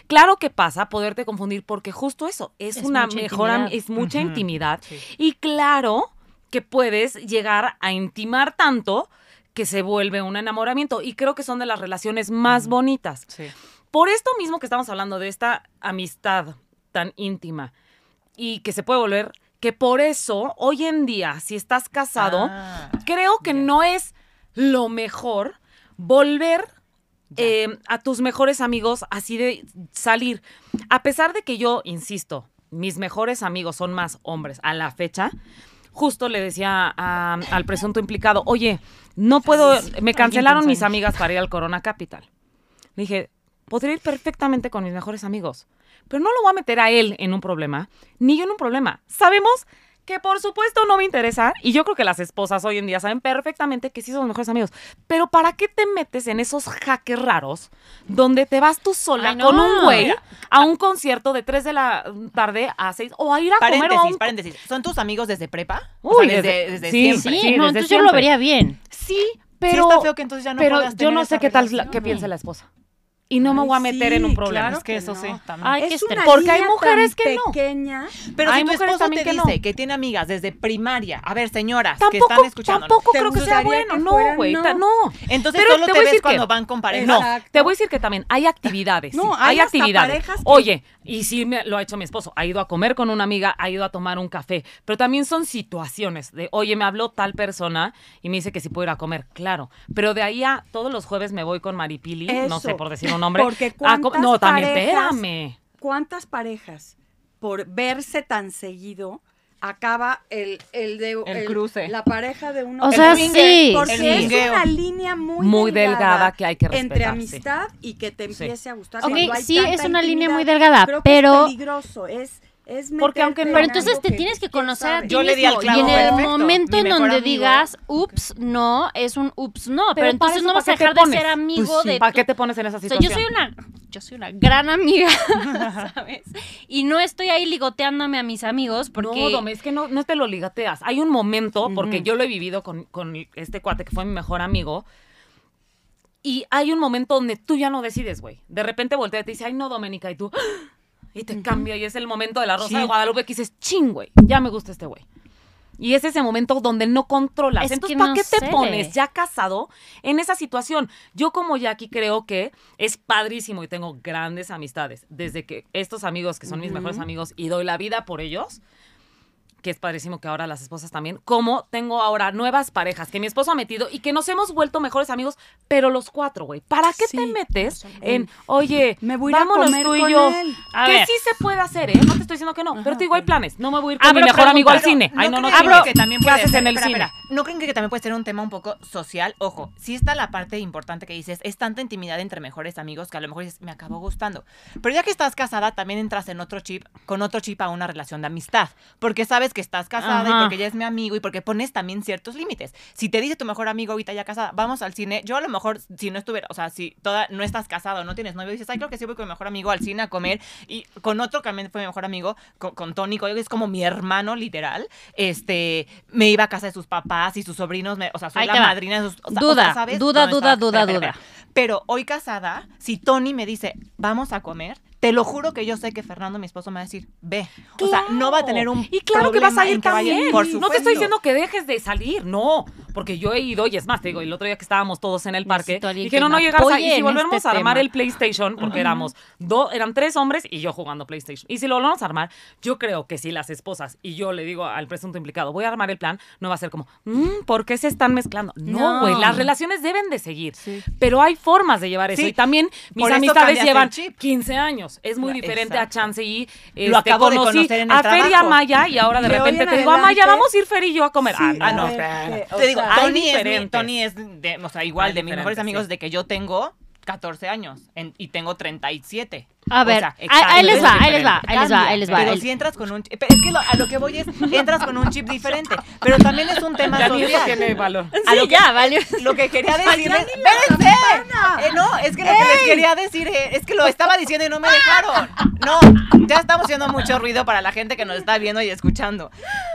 Claro que pasa poderte confundir porque justo eso, es, Es una mejor, intimidad. es mucha intimidad. sí. Y claro que puedes llegar a intimar tanto que se vuelve un enamoramiento. Y creo que son de las relaciones más bonitas. Sí. Por esto mismo que estamos hablando de esta amistad tan íntima y que se puede volver, que por eso hoy en día, si estás casado, Ah, creo que no es lo mejor volver eh, a tus mejores amigos así de salir. A pesar de que yo, insisto, mis mejores amigos son más hombres a la fecha. Justo le decía a- al presunto implicado, oye, no puedo, me cancelaron mis amigas para ir al Corona Capital. Le dije, podría ir perfectamente con mis mejores amigos, pero no lo voy a meter a él en un problema, ni yo en un problema. Sabemos que por supuesto no me interesa, y yo creo que las esposas hoy en día saben perfectamente que sí son mejores amigos, pero ¿para qué te metes en esos jaques raros donde te vas tú sola Ay, no. con un güey a un concierto de 3 de la tarde a 6 o a ir a comer a Paréntesis, un... paréntesis. ¿Son tus amigos desde prepa? O Uy, sea, desde, desde- desde sí, siempre. Sí, Sí, no, desde entonces yo lo siempre. vería bien. Sí, pero... está feo que entonces ya no pero yo no sé qué tal qué piensa la esposa. Y no me voy a meter en un problema. claro Es que eso no. sí, también. Ay, es una estrés. Porque hay mujeres tan que no. pequeña. Pero Hay si tu mujeres esposo también te que no. dice que tiene amigas desde primaria, a ver, señoras que Tampoco, están escuchando. tampoco ¿Te creo que sea bueno. que No, güey. No. No. Entonces Pero solo te ves cuando que- van con pareja. No, te voy a decir que también hay actividades. No, sí, hay actividades. que- Oye, y sí me, lo ha hecho mi esposo. Ha ido a comer con una amiga, ha ido a tomar un café. Pero también son situaciones de, oye, me habló tal persona y me dice que si puedo ir a comer. Claro. Pero de ahí a todos los jueves me voy con Maripili, no sé por decir un nombre. Porque a ¿cuántas no, también, parejas- espérame. ¿Cuántas parejas por verse tan seguido acaba el, el de El cruce. la pareja de uno O sea, sí. porque El es una línea muy, Muy delgada que hay que entre respetar, sí. amistad y que te Sí. empiece a gustar Ok, cuando hay sí, es una línea muy delgada, Creo que pero- es peligroso es es Porque aunque no- Pero en entonces te que tienes que conocer a ti Yo le di al clavo y en el perfecto. momento en donde amigo. digas, ups, no, es un ups, no. Pero, Pero entonces no vas a ¿para qué dejar de ser amigo Pues sí, de ¿Para qué te pones en esa O sea, situación? yo soy una, yo soy una gran amiga, ¿sabes? Y no estoy ahí ligoteándome a mis amigos porque... No, Dome, es que no, no te lo ligateas. Hay un momento, porque yo lo he vivido con, con este cuate que fue mi mejor amigo. Y hay un momento donde tú ya no decides, güey. De repente voltea y te dice, ay, no, Doménica, y tú. ¡ah! Y te cambia, y es el momento de la Rosa Sí. de Guadalupe que dices, ching, güey, ya me gusta este güey. Y es ese momento donde no controlas. Es Entonces, ¿para no qué te pones ya casado en esa situación? Yo como Jackie creo que es padrísimo y tengo grandes amistades. Desde que estos amigos, que son mis mejores amigos, y doy la vida por ellos, que es padrísimo que ahora las esposas también, como tengo ahora nuevas parejas que mi esposo ha metido y que nos hemos vuelto mejores amigos, pero los cuatro, güey. ¿Para qué te metes en, oye, Me voy a ir a vámonos comer tú y con yo? él. A que ver. sí se puede hacer, ¿eh? No te estoy diciendo que no, pero te digo, hay planes. No me voy a ir con Abro mi mejor amigo al cine. Ay, no, no, creen no. que también ¿Qué puede haces ser- en el espera, cine? espera, ¿No creen que también puede ser un tema un poco social? Ojo, sí está la parte importante que dices, es tanta intimidad entre mejores amigos que a lo mejor dices, me acabó gustando. Pero ya que estás casada, también entras en otro chip, con otro chip a una relación de amistad. Porque sabes que estás casada y porque ella es mi amigo y porque pones también ciertos límites. Si te dice tu mejor amigo ahorita ya casada, vamos al cine, yo a lo mejor si no estuviera, o sea, si toda, no estás casado, no tienes novio, dices, ay, creo que sí voy con mi mejor amigo al cine a comer y con otro que también fue mi mejor amigo, con, con Tony, que es como mi hermano literal, este, me iba a casa de sus papás y sus sobrinos, me- o sea, soy la madrina de sus... o sea, Duda, o sea, ¿sabes? duda, ¿Dónde duda, duda, Espera, duda. espera, espera. Pero hoy casada, si Tony me dice, vamos a comer, te lo juro que yo sé que Fernando, mi esposo, me va a decir, ve. O sea, no va a tener un Y claro que vas a ir también. por no te estoy diciendo que dejes de salir, no. Porque yo he ido, y es más, te digo, el otro día que estábamos todos en el parque, dije, que no, no me llegar a Y si volvemos este a armar tema. el PlayStation, porque éramos dos, eran tres hombres y yo jugando PlayStation. Y si lo volvemos a armar, yo creo que si las esposas y yo le digo al presunto implicado, voy a armar el plan, no va a ser como, "Mm, ¿por qué se están mezclando? No, No. güey, las relaciones deben de seguir. Pero hay formas de llevar eso. Sí. Y también mis Por amistades llevan el chip. 15 años. Es muy diferente a. Chance y Lo este, acabo de conocí conocer en el a Fer y a trabajo. Maya y ahora de de repente en te digo, a Maya, adelante- vamos a ir Fer y yo a comer. Sí, ah, no, ver, Te digo, sea, Tony es, mi- diferentes. Tony es de, o sea, igual Hay de mis mejores amigos sí. de que yo tengo 14 años en- y tengo 37. A O ver, sea, ahí- ahí les va, ahí les va, ahí les va, ahí les va. Pero El- si entras con un chip, es que lo- a lo que voy es, entras con un chip diferente, pero también es un tema Ya social. tiene valor. A lo Sí, que- ya, valió. Lo que quería decir es, ¡espérense! Eh, no, es que lo que les quería decir eh, es que lo estaba diciendo y no me dejaron. No, ya estamos haciendo mucho ruido para la gente que nos está viendo y escuchando.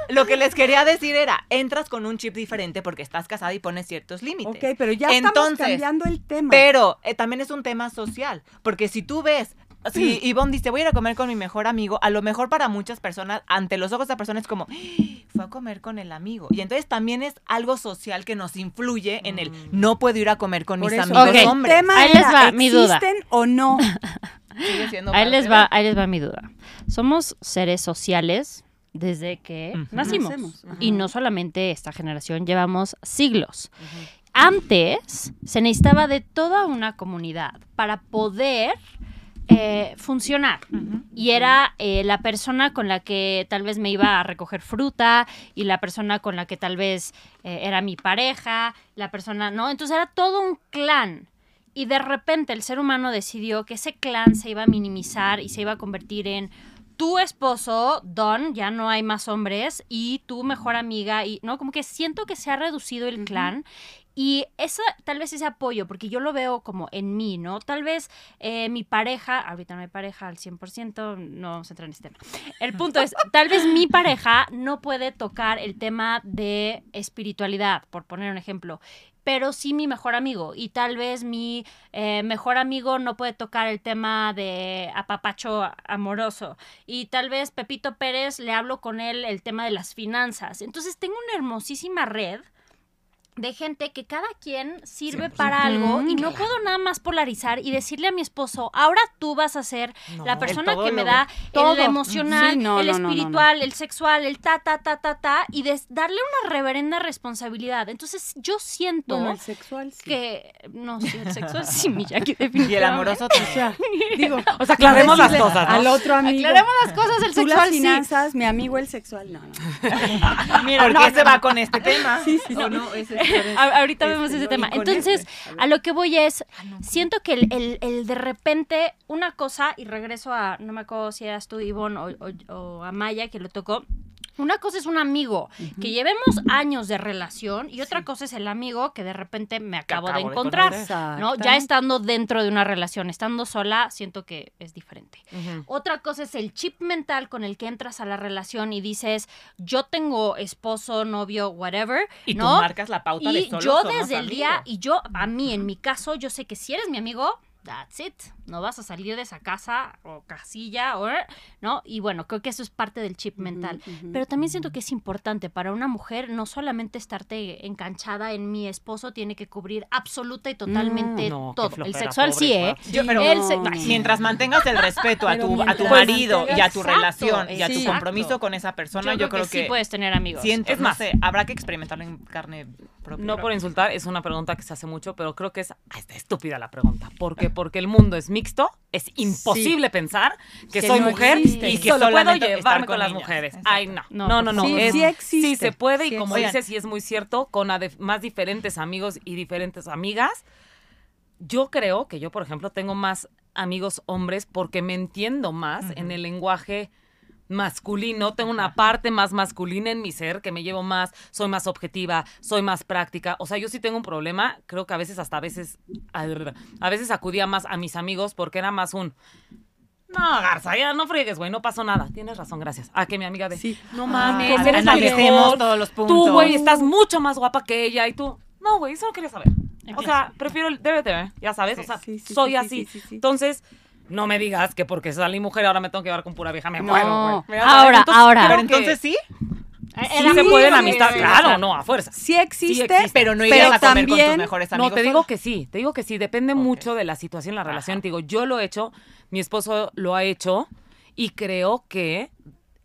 Lo que les quería decir era, entras con un chip diferente porque estás casada y pones ciertos límites. Ok, pero ya estamos cambiando el tema. Pero eh, también es un tema social, porque si tú ves, si Ivonne dice, voy a ir a comer con mi mejor amigo, a lo mejor para muchas personas, ante los ojos de esa persona es como, "Ah, fue a comer con el amigo. Y entonces también es algo social que nos influye en el, no puedo ir a comer con Por mis eso, amigos Ok. el hombres. tema Ahí les va mi duda. ¿existen o no? Sigue siendo Ahí les va, ahí les va mi duda. Somos seres sociales desde que nacimos. Nacemos. Y no solamente esta generación, llevamos siglos. Antes se necesitaba de toda una comunidad para poder eh, funcionar. Y era eh, la persona con la que tal vez me iba a recoger fruta y la persona con la que tal vez eh, era mi pareja, la persona, ¿no? Entonces era todo un clan. Y de repente el ser humano decidió que ese clan se iba a minimizar y se iba a convertir en tu esposo, Don, ya no hay más hombres, y tu mejor amiga, y no, como que siento que se ha reducido el clan. Y esa, tal vez ese apoyo, porque yo lo veo como en mí, ¿no? Tal vez eh, mi pareja, ahorita no hay pareja al 100%, no vamos a entrar en este tema. El punto es, tal vez mi pareja no puede tocar el tema de espiritualidad, por poner un ejemplo, pero sí mi mejor amigo. Y tal vez mi eh, mejor amigo no puede tocar el tema de apapacho amoroso. Y tal vez Pepito Pérez le hablo con él el tema de las finanzas. Entonces tengo una hermosísima red de gente que cada quien sirve para algo y no puedo nada más polarizar y decirle a mi esposo, ahora tú vas a ser No, la persona que me da Todo. el emocional, Sí, no, el no, no, no, no. espiritual, el sexual, el ta, ta, ta, ta, ta, y des- darle una reverenda responsabilidad. Entonces yo siento Bueno, el sexual sí. que, no, sí, el sexual sí, mi Jackie, Y el definitivamente. amoroso también. Digo, O sea, aclaremos las cosas, ¿no? Al otro amigo. Aclaremos las cosas, el Tú las sexual sí. finanzas, mi amigo el sexual. No, no. Mira, ¿Por no, qué no, se no. va con este tema? Sí, sí, ¿O sí. no? Ese ahorita vemos Este, ese tema. Entonces, a lo que voy es, siento que el, el- el de repente, una cosa, y regreso a, no me acuerdo si eras tú, Ivonne, o, o, o a Maya, que lo tocó. Una cosa es un amigo que llevemos años de relación y otra cosa es el amigo que de repente me acabo, de acabo de encontrar. ¿no? Ya estando dentro de una relación, estando sola, siento que es diferente. Otra cosa es el chip mental con el que entras a la relación y dices, yo tengo esposo, novio, whatever, Y tú ¿no? marcas la pauta de Y solo yo desde el día, y yo, a mí, en mi caso, yo sé que si eres mi amigo, that's it. No vas a salir de esa casa o casilla, o, ¿no? Y bueno, creo que eso es parte del chip mental. Pero también siento que es importante para una mujer no solamente estarte enganchada en mi esposo, tiene que cubrir absoluta y totalmente No, qué todo. El sexual pobre sí, ¿eh? Yo- pero- El se- no, Ay, no. Mientras mantengas el respeto a tu, a tu marido y a tu relación y a tu compromiso con esa persona, yo, creo, que, sí puedes tener amigos. siento, Es no más- sé, habrá que experimentarlo en carne No por insultar, es una pregunta que se hace mucho, pero creo que es está estúpida la pregunta. ¿Por qué? Porque el mundo es mixto, es imposible pensar que, Que soy no mujer existe. y que solo puedo llevarme con con las mujeres. Exacto. Ay, no. No, No, no, no. Sí, es- sí existe. sí se puede y como dices, y es muy cierto, con más diferentes amigos y diferentes amigas. Yo creo que yo, por ejemplo, tengo más amigos hombres porque me entiendo más en el lenguaje masculino, tengo una parte más masculina en mi ser, que me llevo más, soy más objetiva, soy más práctica. O sea, yo sí tengo un problema, creo que a veces, hasta a veces, a veces acudía más a mis amigos porque era más un... No, Garza, ya no friegues, güey, no pasó nada. Tienes razón, gracias. A que mi amiga de... Sí. No Ah, mames, a ver, eres la analicemos todos los puntos. Tú, güey, estás mucho más guapa que ella y tú... No, güey, eso no quería saber. O sea, prefiero el DBT, ya sabes, o sea, Sí, sí, soy sí, sí, así. sí, sí, sí. Entonces, no me digas que porque salí mujer ahora me tengo que llevar con pura vieja, me No. muero, güey. Ahora, Entonces, ahora. Pero entonces sí, sí Era se muy puede la bonito. amistad, claro, no, a fuerza. Sí existe, existe, pero no Pero a comer con tus también- mejores No, amigos. te digo que sí, te digo que sí, depende mucho de la situación, la relación. Te digo, yo lo he hecho, mi esposo lo ha hecho y creo que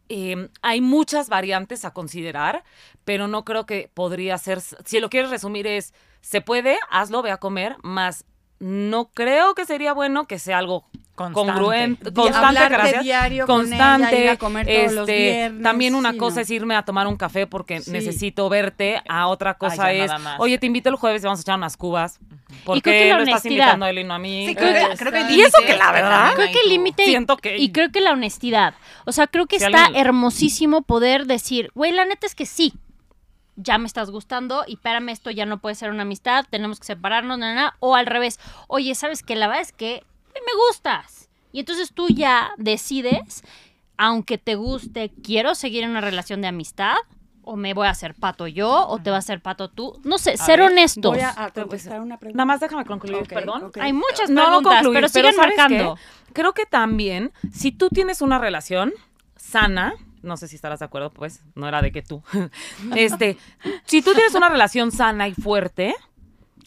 eh, hay muchas variantes a considerar, pero no creo que podría ser, si lo quieres resumir es, se puede, hazlo, ve a comer, más no creo que sería bueno que sea algo Constante. congruente, constante, hablarte gracias. diario con ella, constante. ir a comer todos los este, viernes, también una sí, cosa no. es irme a tomar un café porque Sí. necesito verte, a otra cosa es, oye, te invito el jueves y vamos a echar unas cubas. ¿Por Y creo que qué la lo estás invitando a él y no a mí? Sí, creo que, creo que Y eso que la verdad, Creo que el límite y- Siento que- y creo que la honestidad. O sea, creo que Si está alguien- hermosísimo poder decir, güey, la neta es que sí. Ya me estás gustando y espérame, esto ya no puede ser una amistad, tenemos que separarnos, nada, nada. O al revés, oye, ¿sabes qué? La verdad es que me gustas. Y entonces tú ya decides, aunque te guste, quiero seguir en una relación de amistad, o me voy a hacer pato yo, o te va a hacer pato tú. No sé, ser ver, honestos. Voy a, a contestar una pregunta. Nada más déjame concluir, perdón. Hay muchas No, preguntas, concluir, pero sigan ¿sabes marcando. qué? Creo que también, si tú tienes una relación sana, no sé si estarás de acuerdo, pues, no era de que tú. este, si tú tienes una relación sana y fuerte,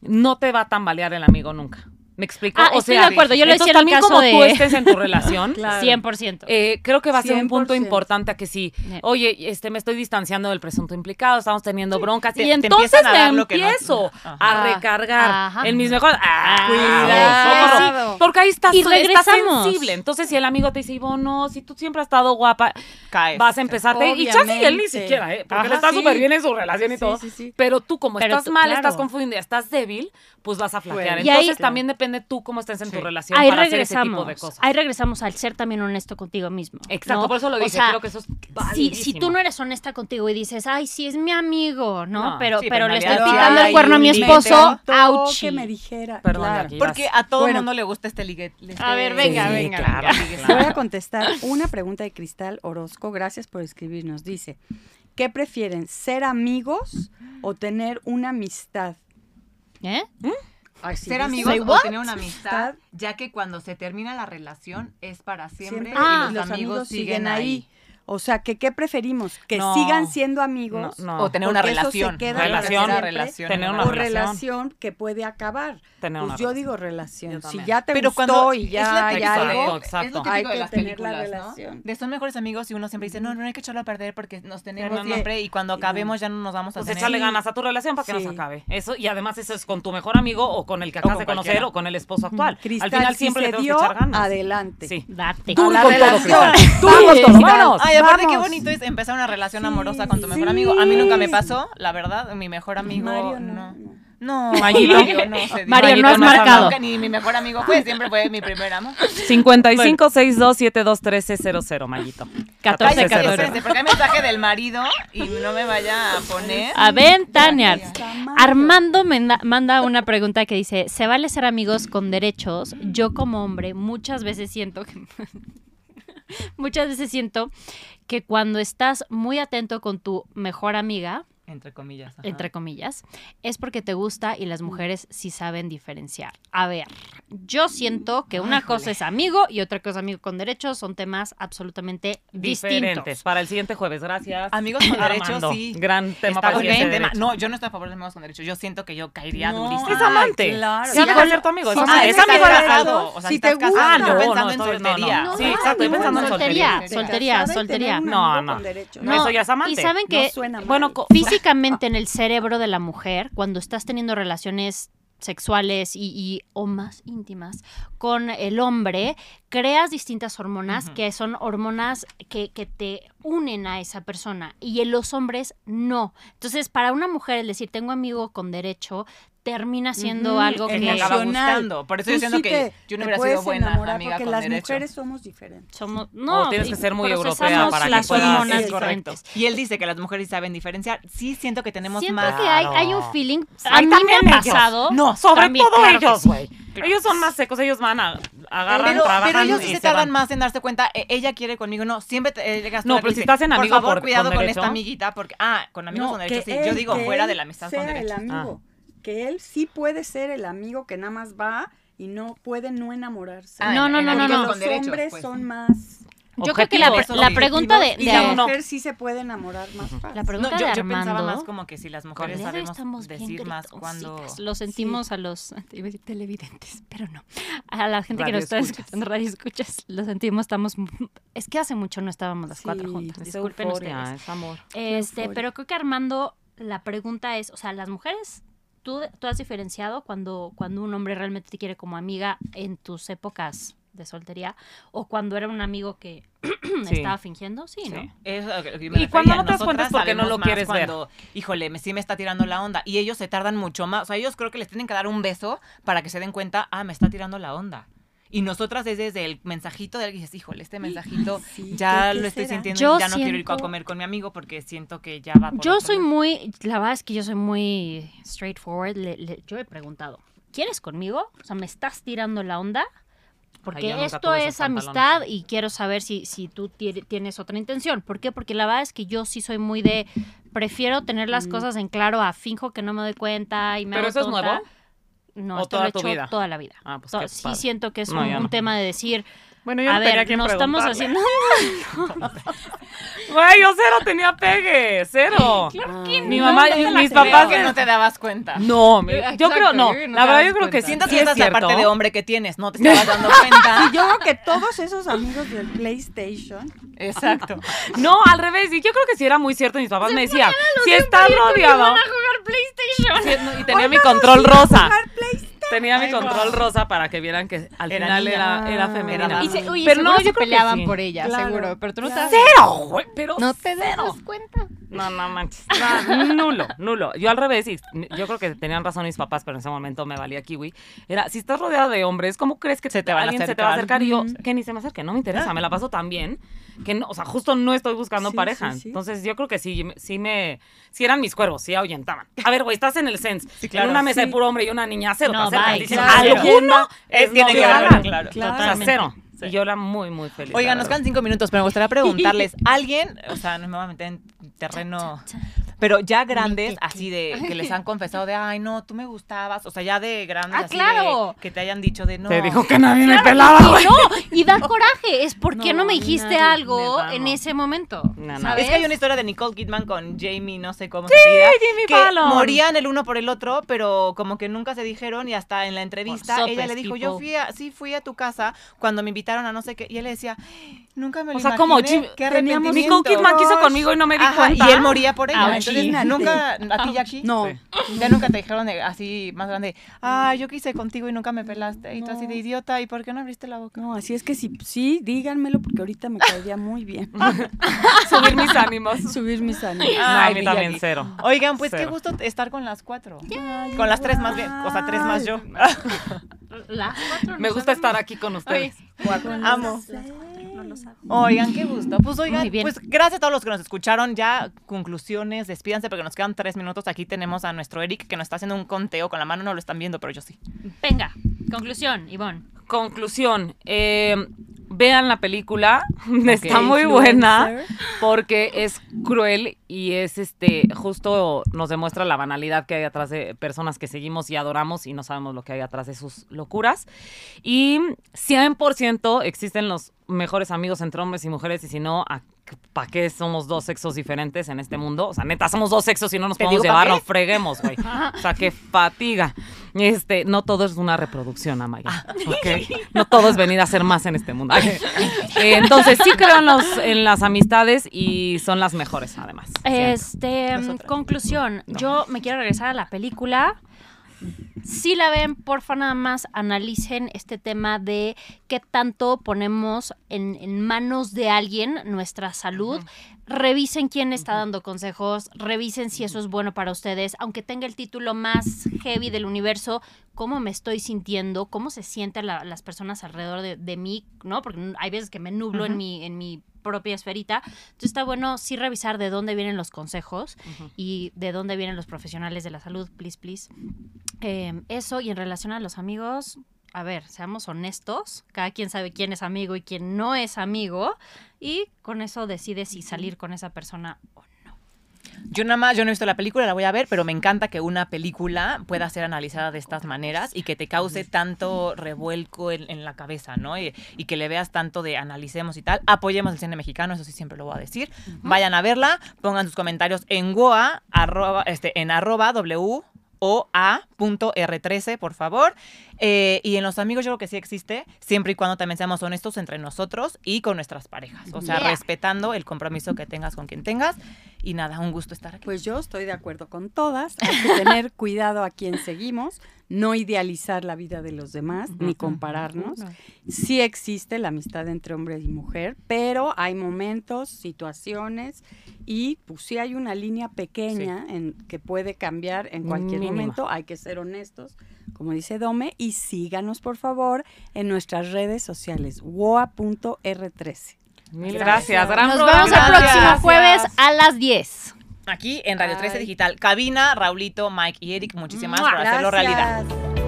no te va a tambalear el amigo nunca. ¿Me explico? Ah, estoy de acuerdo. Yo lo decía en el también caso como de- tú estés en tu relación, Claro. 100%. eh, creo que va a ser un punto 100%. importante a que sí, oye, este, me estoy distanciando del presunto implicado, estamos teniendo broncas, Te- y te entonces empiezan a me dar lo que no- empiezo a recargar Ajá. en mis mejores... ¡Ah! Cuidado. Porque ahí estás, Y estás sensible. Entonces, si el amigo te dice, Ivonne, no, si tú siempre has estado guapa, Caes. vas a empezarte. Y chance él ni Obviamente. siquiera, ¿eh? Porque Ajá, él está sí. súper bien en su relación y Sí, todo. sí, sí. Pero tú, como Pero estás tú- mal, claro. estás confundida, estás débil, pues vas a flaquear. Entonces, también depende tú cómo estés en tu relación Ahí para hacer ese tipo regresamos. de cosas. Ahí regresamos al ser también honesto contigo mismo. Exacto, ¿no? por eso lo O dije. sea, creo que eso es si, tú no eres honesta contigo y dices, ay, sí es mi amigo, ¿no? No. pero, Sí, pero pero le estoy hay el cuerno a mi esposo, ouch. que me dijera. Perdón, claro. Porque a todo Bueno. mundo le gusta este ligue. este- A ver, venga, Sí, venga, claro, venga. claro. Voy a contestar una pregunta de Cristal Orozco. Gracias por escribirnos. Dice, ¿qué prefieren, ser amigos o tener una amistad? ¿Eh? Ay, Ser amigos o what? tener una amistad, ya que cuando se termina la relación es para siempre, siempre Ah. y los, amigos, siguen ahí. O sea, que ¿qué preferimos? ¿Que No. sigan siendo amigos? No, no. O tener una Porque eso se relación. queda Relación. para relación. siempre, Tener en una o relación. relación que puede acabar. Tener pues una yo relación. digo Yo relación. Si ya te Pero gustó cuando y es ya hay algo, exacto. Es lo Hay típico de que las tener la ¿no? relación. De son mejores amigos y uno siempre dice, no, no hay que echarlo a perder porque nos tenemos No, no. siempre y cuando acabemos ya no nos vamos a Pues tener. échale ganas a tu relación para que no Sí. se acabe. Eso, y además eso es con tu mejor amigo o con el que acabas de conocer cualquiera. o con el esposo actual. Cristal, Al final si siempre se le dio, que echar ganas. adelante. Sí. Date. Tú con todo, relación. Cristal. Tú Vamos, con todo. Cristal. Vámonos. Aparte qué bonito es empezar una relación Sí, amorosa con tu mejor sí. amigo. A mí nunca me pasó, la verdad, mi mejor amigo Mario, no. no, no. No, Mayito. Mario no. se. Mario, no has marcado. Ni mi mejor amigo fue, siempre fue mi primer amor. 55 62 72 13 00, Mayito. 14, Ay, 14. espérense, porque hay mensaje del marido y no me vaya a poner. A ver, Tania. Está mal. Armando manda una pregunta que dice, ¿se vale ser amigos con derechos? Yo como hombre muchas veces siento que... muchas veces siento que cuando estás muy atento con tu mejor amiga, Entre comillas. ajá. entre comillas, es porque te gusta y las mujeres sí saben diferenciar. A ver, yo siento que una cosa es amigo y otra cosa amigo con derechos, son temas absolutamente Diferentes. distintos. Para el siguiente jueves, gracias. Amigos con derechos, sí. Gran tema Está para el siguiente tema. No, yo no estoy a favor de amigos con derechos. Yo siento que yo caería No, durísimo. Es amante. claro. Sí, no va a ser tu amigo. es sí, amante. Ah, sí, es amigo casado. O sea, Si te gusta. Ah, no, yo no, en soltería. No, Sí, exacto. estoy yo pensando en soltería, soltería. soltería, No, no. eso ya es amante. Y saben que. Bueno, co- físicamente en el cerebro de la mujer, cuando estás teniendo relaciones sexuales y, y- o más íntimas con el hombre, creas distintas hormonas que son hormonas que, que te unen a esa persona y en los hombres no. Entonces, para una mujer el decir tengo amigo con derecho termina siendo algo que me acaba gustando. Por eso siento sí que te- yo no hubiera sido buena amiga porque con las derecho. mujeres somos diferentes. somos no tienes que ser muy europea para que las puedas- Es correcto. Y él dice que las mujeres saben diferenciar. Sí siento que tenemos Siento más. que hay, hay un feeling. A Ay, mí me ha ellos. pasado. No, sobre también, todo claro ellos, sí. Ellos son más secos, ellos van a agarran, Pero, trabajan pero ellos sí se tardan van. más en darse cuenta. e- ella quiere conmigo, no. Siempre te, eh, No, pero si estás en amigo por favor, por- cuidado con esta amiguita, porque ah, con amigos No, con derecho que sí. Yo digo fuera de la amistad con derecho. el amigo. Que él sí puede ser el amigo que nada más va y no puede no enamorarse. Ah, No, no, no, no, no. Los derechos, hombres pues. son más Yo creo que la, la pregunta de, y la mujer sí se puede enamorar más fácil. la No, pregunta yo, de yo pensaba Armando. más como que si las mujeres sabemos decir más cuando. Lo sentimos a los iba a decir televidentes, pero no. A la gente que nos está escuchando, radio escuchas, lo sentimos, estamos... Es que hace mucho no estábamos las cuatro juntas. es Disculpen Euforia, ustedes. es amor. Este, pero creo que Armando, la pregunta es, o sea, las mujeres, ¿tú, tú has diferenciado cuando, cuando un hombre realmente te quiere como amiga en tus épocas de soltería o cuando era un amigo que Sí. estaba fingiendo? Sí, ¿no? Es que me Y refería. cuando no te das cuenta es porque no lo quieres ver. cuando, Híjole, me, sí me está tirando la onda. Y ellos se tardan mucho más. O sea, ellos creo que les tienen que dar un beso para que se den cuenta, ah, me está tirando la onda. Y nosotras es desde el mensajito de alguien, dices, híjole, este mensajito Sí, ya ¿qué- qué lo estoy será? sintiendo, Yo ya no quiero ir a siento- comer con mi amigo porque siento que ya va por Yo otro soy lado". muy, la verdad es que yo soy muy straightforward. Le- le- yo he preguntado, ¿quieres conmigo? O sea, ¿me estás tirando la onda? Porque Ay, esto es amistad y quiero saber si, si tú ti- tienes otra intención. ¿Por qué? Porque la verdad es que yo sí soy muy de, prefiero tener las Mm. cosas en claro a finjo que no me doy cuenta y me ¿Pero hago eso es tonta. nuevo? No, ¿O esto toda lo he tu hecho vida? toda la vida. Ah, pues sí siento que es No, un, yo un no. tema de decir, Bueno, yo a no tenía ver, quien estamos haciendo... Güey, yo cero tenía pegue, cero. Ay, Mi no, mamá, no mis creo. papás que no te dabas cuenta. No, yo creo, no. yo creo que no la verdad, yo creo que cuenta. sí, Siento sí que es esa es la parte de hombre que tienes, no te estabas dando cuenta. Y yo creo que todos esos amigos del PlayStation Exacto. No, al revés. Y yo creo que sí era muy cierto. Mis papás me decían, si estás rodeado. Van a jugar PlayStation. Sí, no, y tenía mi control rosa. jugar PlayStation. Tenía mi control wow. rosa para que vieran que al Era final era, era femenina. Era Y se, oye, Pero no, se peleaban sí. por ella, Claro, seguro. Pero tú no claro. estás... Cero, güey, pero No te cero. das cuenta. No, no manches. No, nulo, nulo. Yo al revés, y yo creo que tenían razón mis papás, pero en ese momento me valía kiwi. Era, si estás rodeado de hombres, ¿cómo crees que Se te van a alguien se te va a acercar? Y yo, que ni se me acerque, no me interesa, me la paso tan bien que no, o sea, justo no estoy buscando Sí, pareja. sí, sí. Entonces yo creo que sí, sí me, sí eran mis cuervos, sí ahuyentaban. A ver, güey, estás en el sense, claro, en una mesa sí. de puro hombre y una niña, cero No, te acercas, bye, claro. alguno Es- tiene que hagan. claro. Claro. O sea, cero. Sí. Y yo era muy, muy feliz. Oigan, nos quedan cinco minutos, pero me gustaría preguntarles, ¿alguien, o sea, no me voy a meter en terreno, pero ya grandes, así de, que les han confesado de, ay, no, tú me gustabas, o sea, ya de grandes, Ah, así claro. de, que te hayan dicho de, no. Te dijo que nadie me pelaba, y güey. no, y da coraje. Es por qué no, No, me dijiste nadie, algo en ese momento. No, no. ¿sabes? Es que hay una historia de Nicole Kidman con Jamie, no sé cómo se apellida, Jamie que Fallon. morían el uno por el otro, pero como que nunca se dijeron y hasta en la entrevista Por ella sopes, le dijo, yo fui a, sí fui a tu casa cuando me invitaron a no sé qué, y él le decía, nunca me lo O sea, como Jim- qué teníamos arrepentimiento". Nicole Kidman quiso conmigo y no me di Ajá, y él moría por ella. Ouchie. Entonces, nunca, a ti, Jackie, No. ya nunca te dijeron de- así más grande, ah, yo quise contigo y nunca me pelaste. Y tú así de idiota, ¿y por qué no abriste la boca? No, así es que sí, sí, díganmelo porque ahorita me caería muy bien. subir mis ánimos. Subir mis ánimos. A Ay, mí mi también Jackie. cero. Oigan, pues qué gusto estar con las cuatro. Ay, Con las tres más bien, o sea, tres más yo. Las cuatro Me gusta estar aquí con ustedes. Amo. No lo. Oigan, qué gusto. Pues oigan, Muy bien. pues gracias a todos los que nos escucharon. Ya conclusiones, despídanse porque nos quedan tres minutos. Aquí tenemos a nuestro Eric que nos está haciendo un conteo con la mano, no lo están viendo, pero yo sí. Venga, conclusión, Ivonne. Conclusión. eh, vean la película. Está muy buena. Porque es cruel y es este justo nos demuestra la banalidad que hay atrás de personas que seguimos y adoramos y no sabemos lo que hay atrás de sus locuras. Y 100% existen los mejores amigos entre hombres y mujeres y si no, ¿para qué somos dos sexos diferentes en este mundo? O sea, neta, somos dos sexos y no nos ¿Te podemos digo llevar, qué? no freguemos, güey. O sea, qué fatiga. Este, no todo es una reproducción, Amaya. ¿ok? No todo es venir a ser más en este mundo. Eh, entonces, sí creo en, los, en las amistades y son las mejores, además. Este, Nosotras. conclusión. Yo me quiero regresar a la película. Si la ven, porfa, nada más analicen este tema de qué tanto ponemos en, en manos de alguien nuestra salud. Revisen quién está dando consejos, revisen si eso es bueno para ustedes, aunque tenga el título más heavy del universo, cómo me estoy sintiendo, cómo se sienten la- las personas alrededor de, de mí, ¿no? Porque hay veces que me nublo en, mi, en mi propia esferita. Entonces está bueno sí revisar de dónde vienen los consejos y de dónde vienen los profesionales de la salud, please, please. Eh, eso y en relación a los amigos, a ver, seamos honestos, cada quien sabe quién es amigo y quién no es amigo y con eso decide si salir con esa persona o no. Yo nada más, yo no he visto la película, la voy a ver, pero me encanta que una película pueda ser analizada de estas maneras y que te cause tanto revuelco en, en la cabeza, ¿no? Y, y que le veas tanto de analicemos y tal. Apoyemos el cine mexicano, eso sí siempre lo voy a decir. Vayan a verla, pongan sus comentarios en WOA, arroba, este, en arroba W. O A.R13, por favor. Eh, y en los amigos yo creo que sí existe, siempre y cuando también seamos honestos entre nosotros y con nuestras parejas. O sea, Yeah. respetando el compromiso que tengas con quien tengas. Y nada, un gusto estar aquí. Pues yo estoy de acuerdo con todas. Hay que tener cuidado a quien seguimos, no idealizar la vida de los demás, ni compararnos. Sí existe la amistad entre hombre y mujer, pero hay momentos, situaciones y pues sí hay una línea pequeña en que puede cambiar en cualquier Mínima. momento. Hay que ser honestos, como dice Dome, y síganos por favor en nuestras redes sociales, woa.r13. Mil gracias. Gran Nos vemos el Gracias. próximo jueves a las 10. Aquí en Radio 13 Ay. Digital. Cabina, Raulito, Mike y Eric, muchísimas Mua. por hacerlo realidad. Gracias.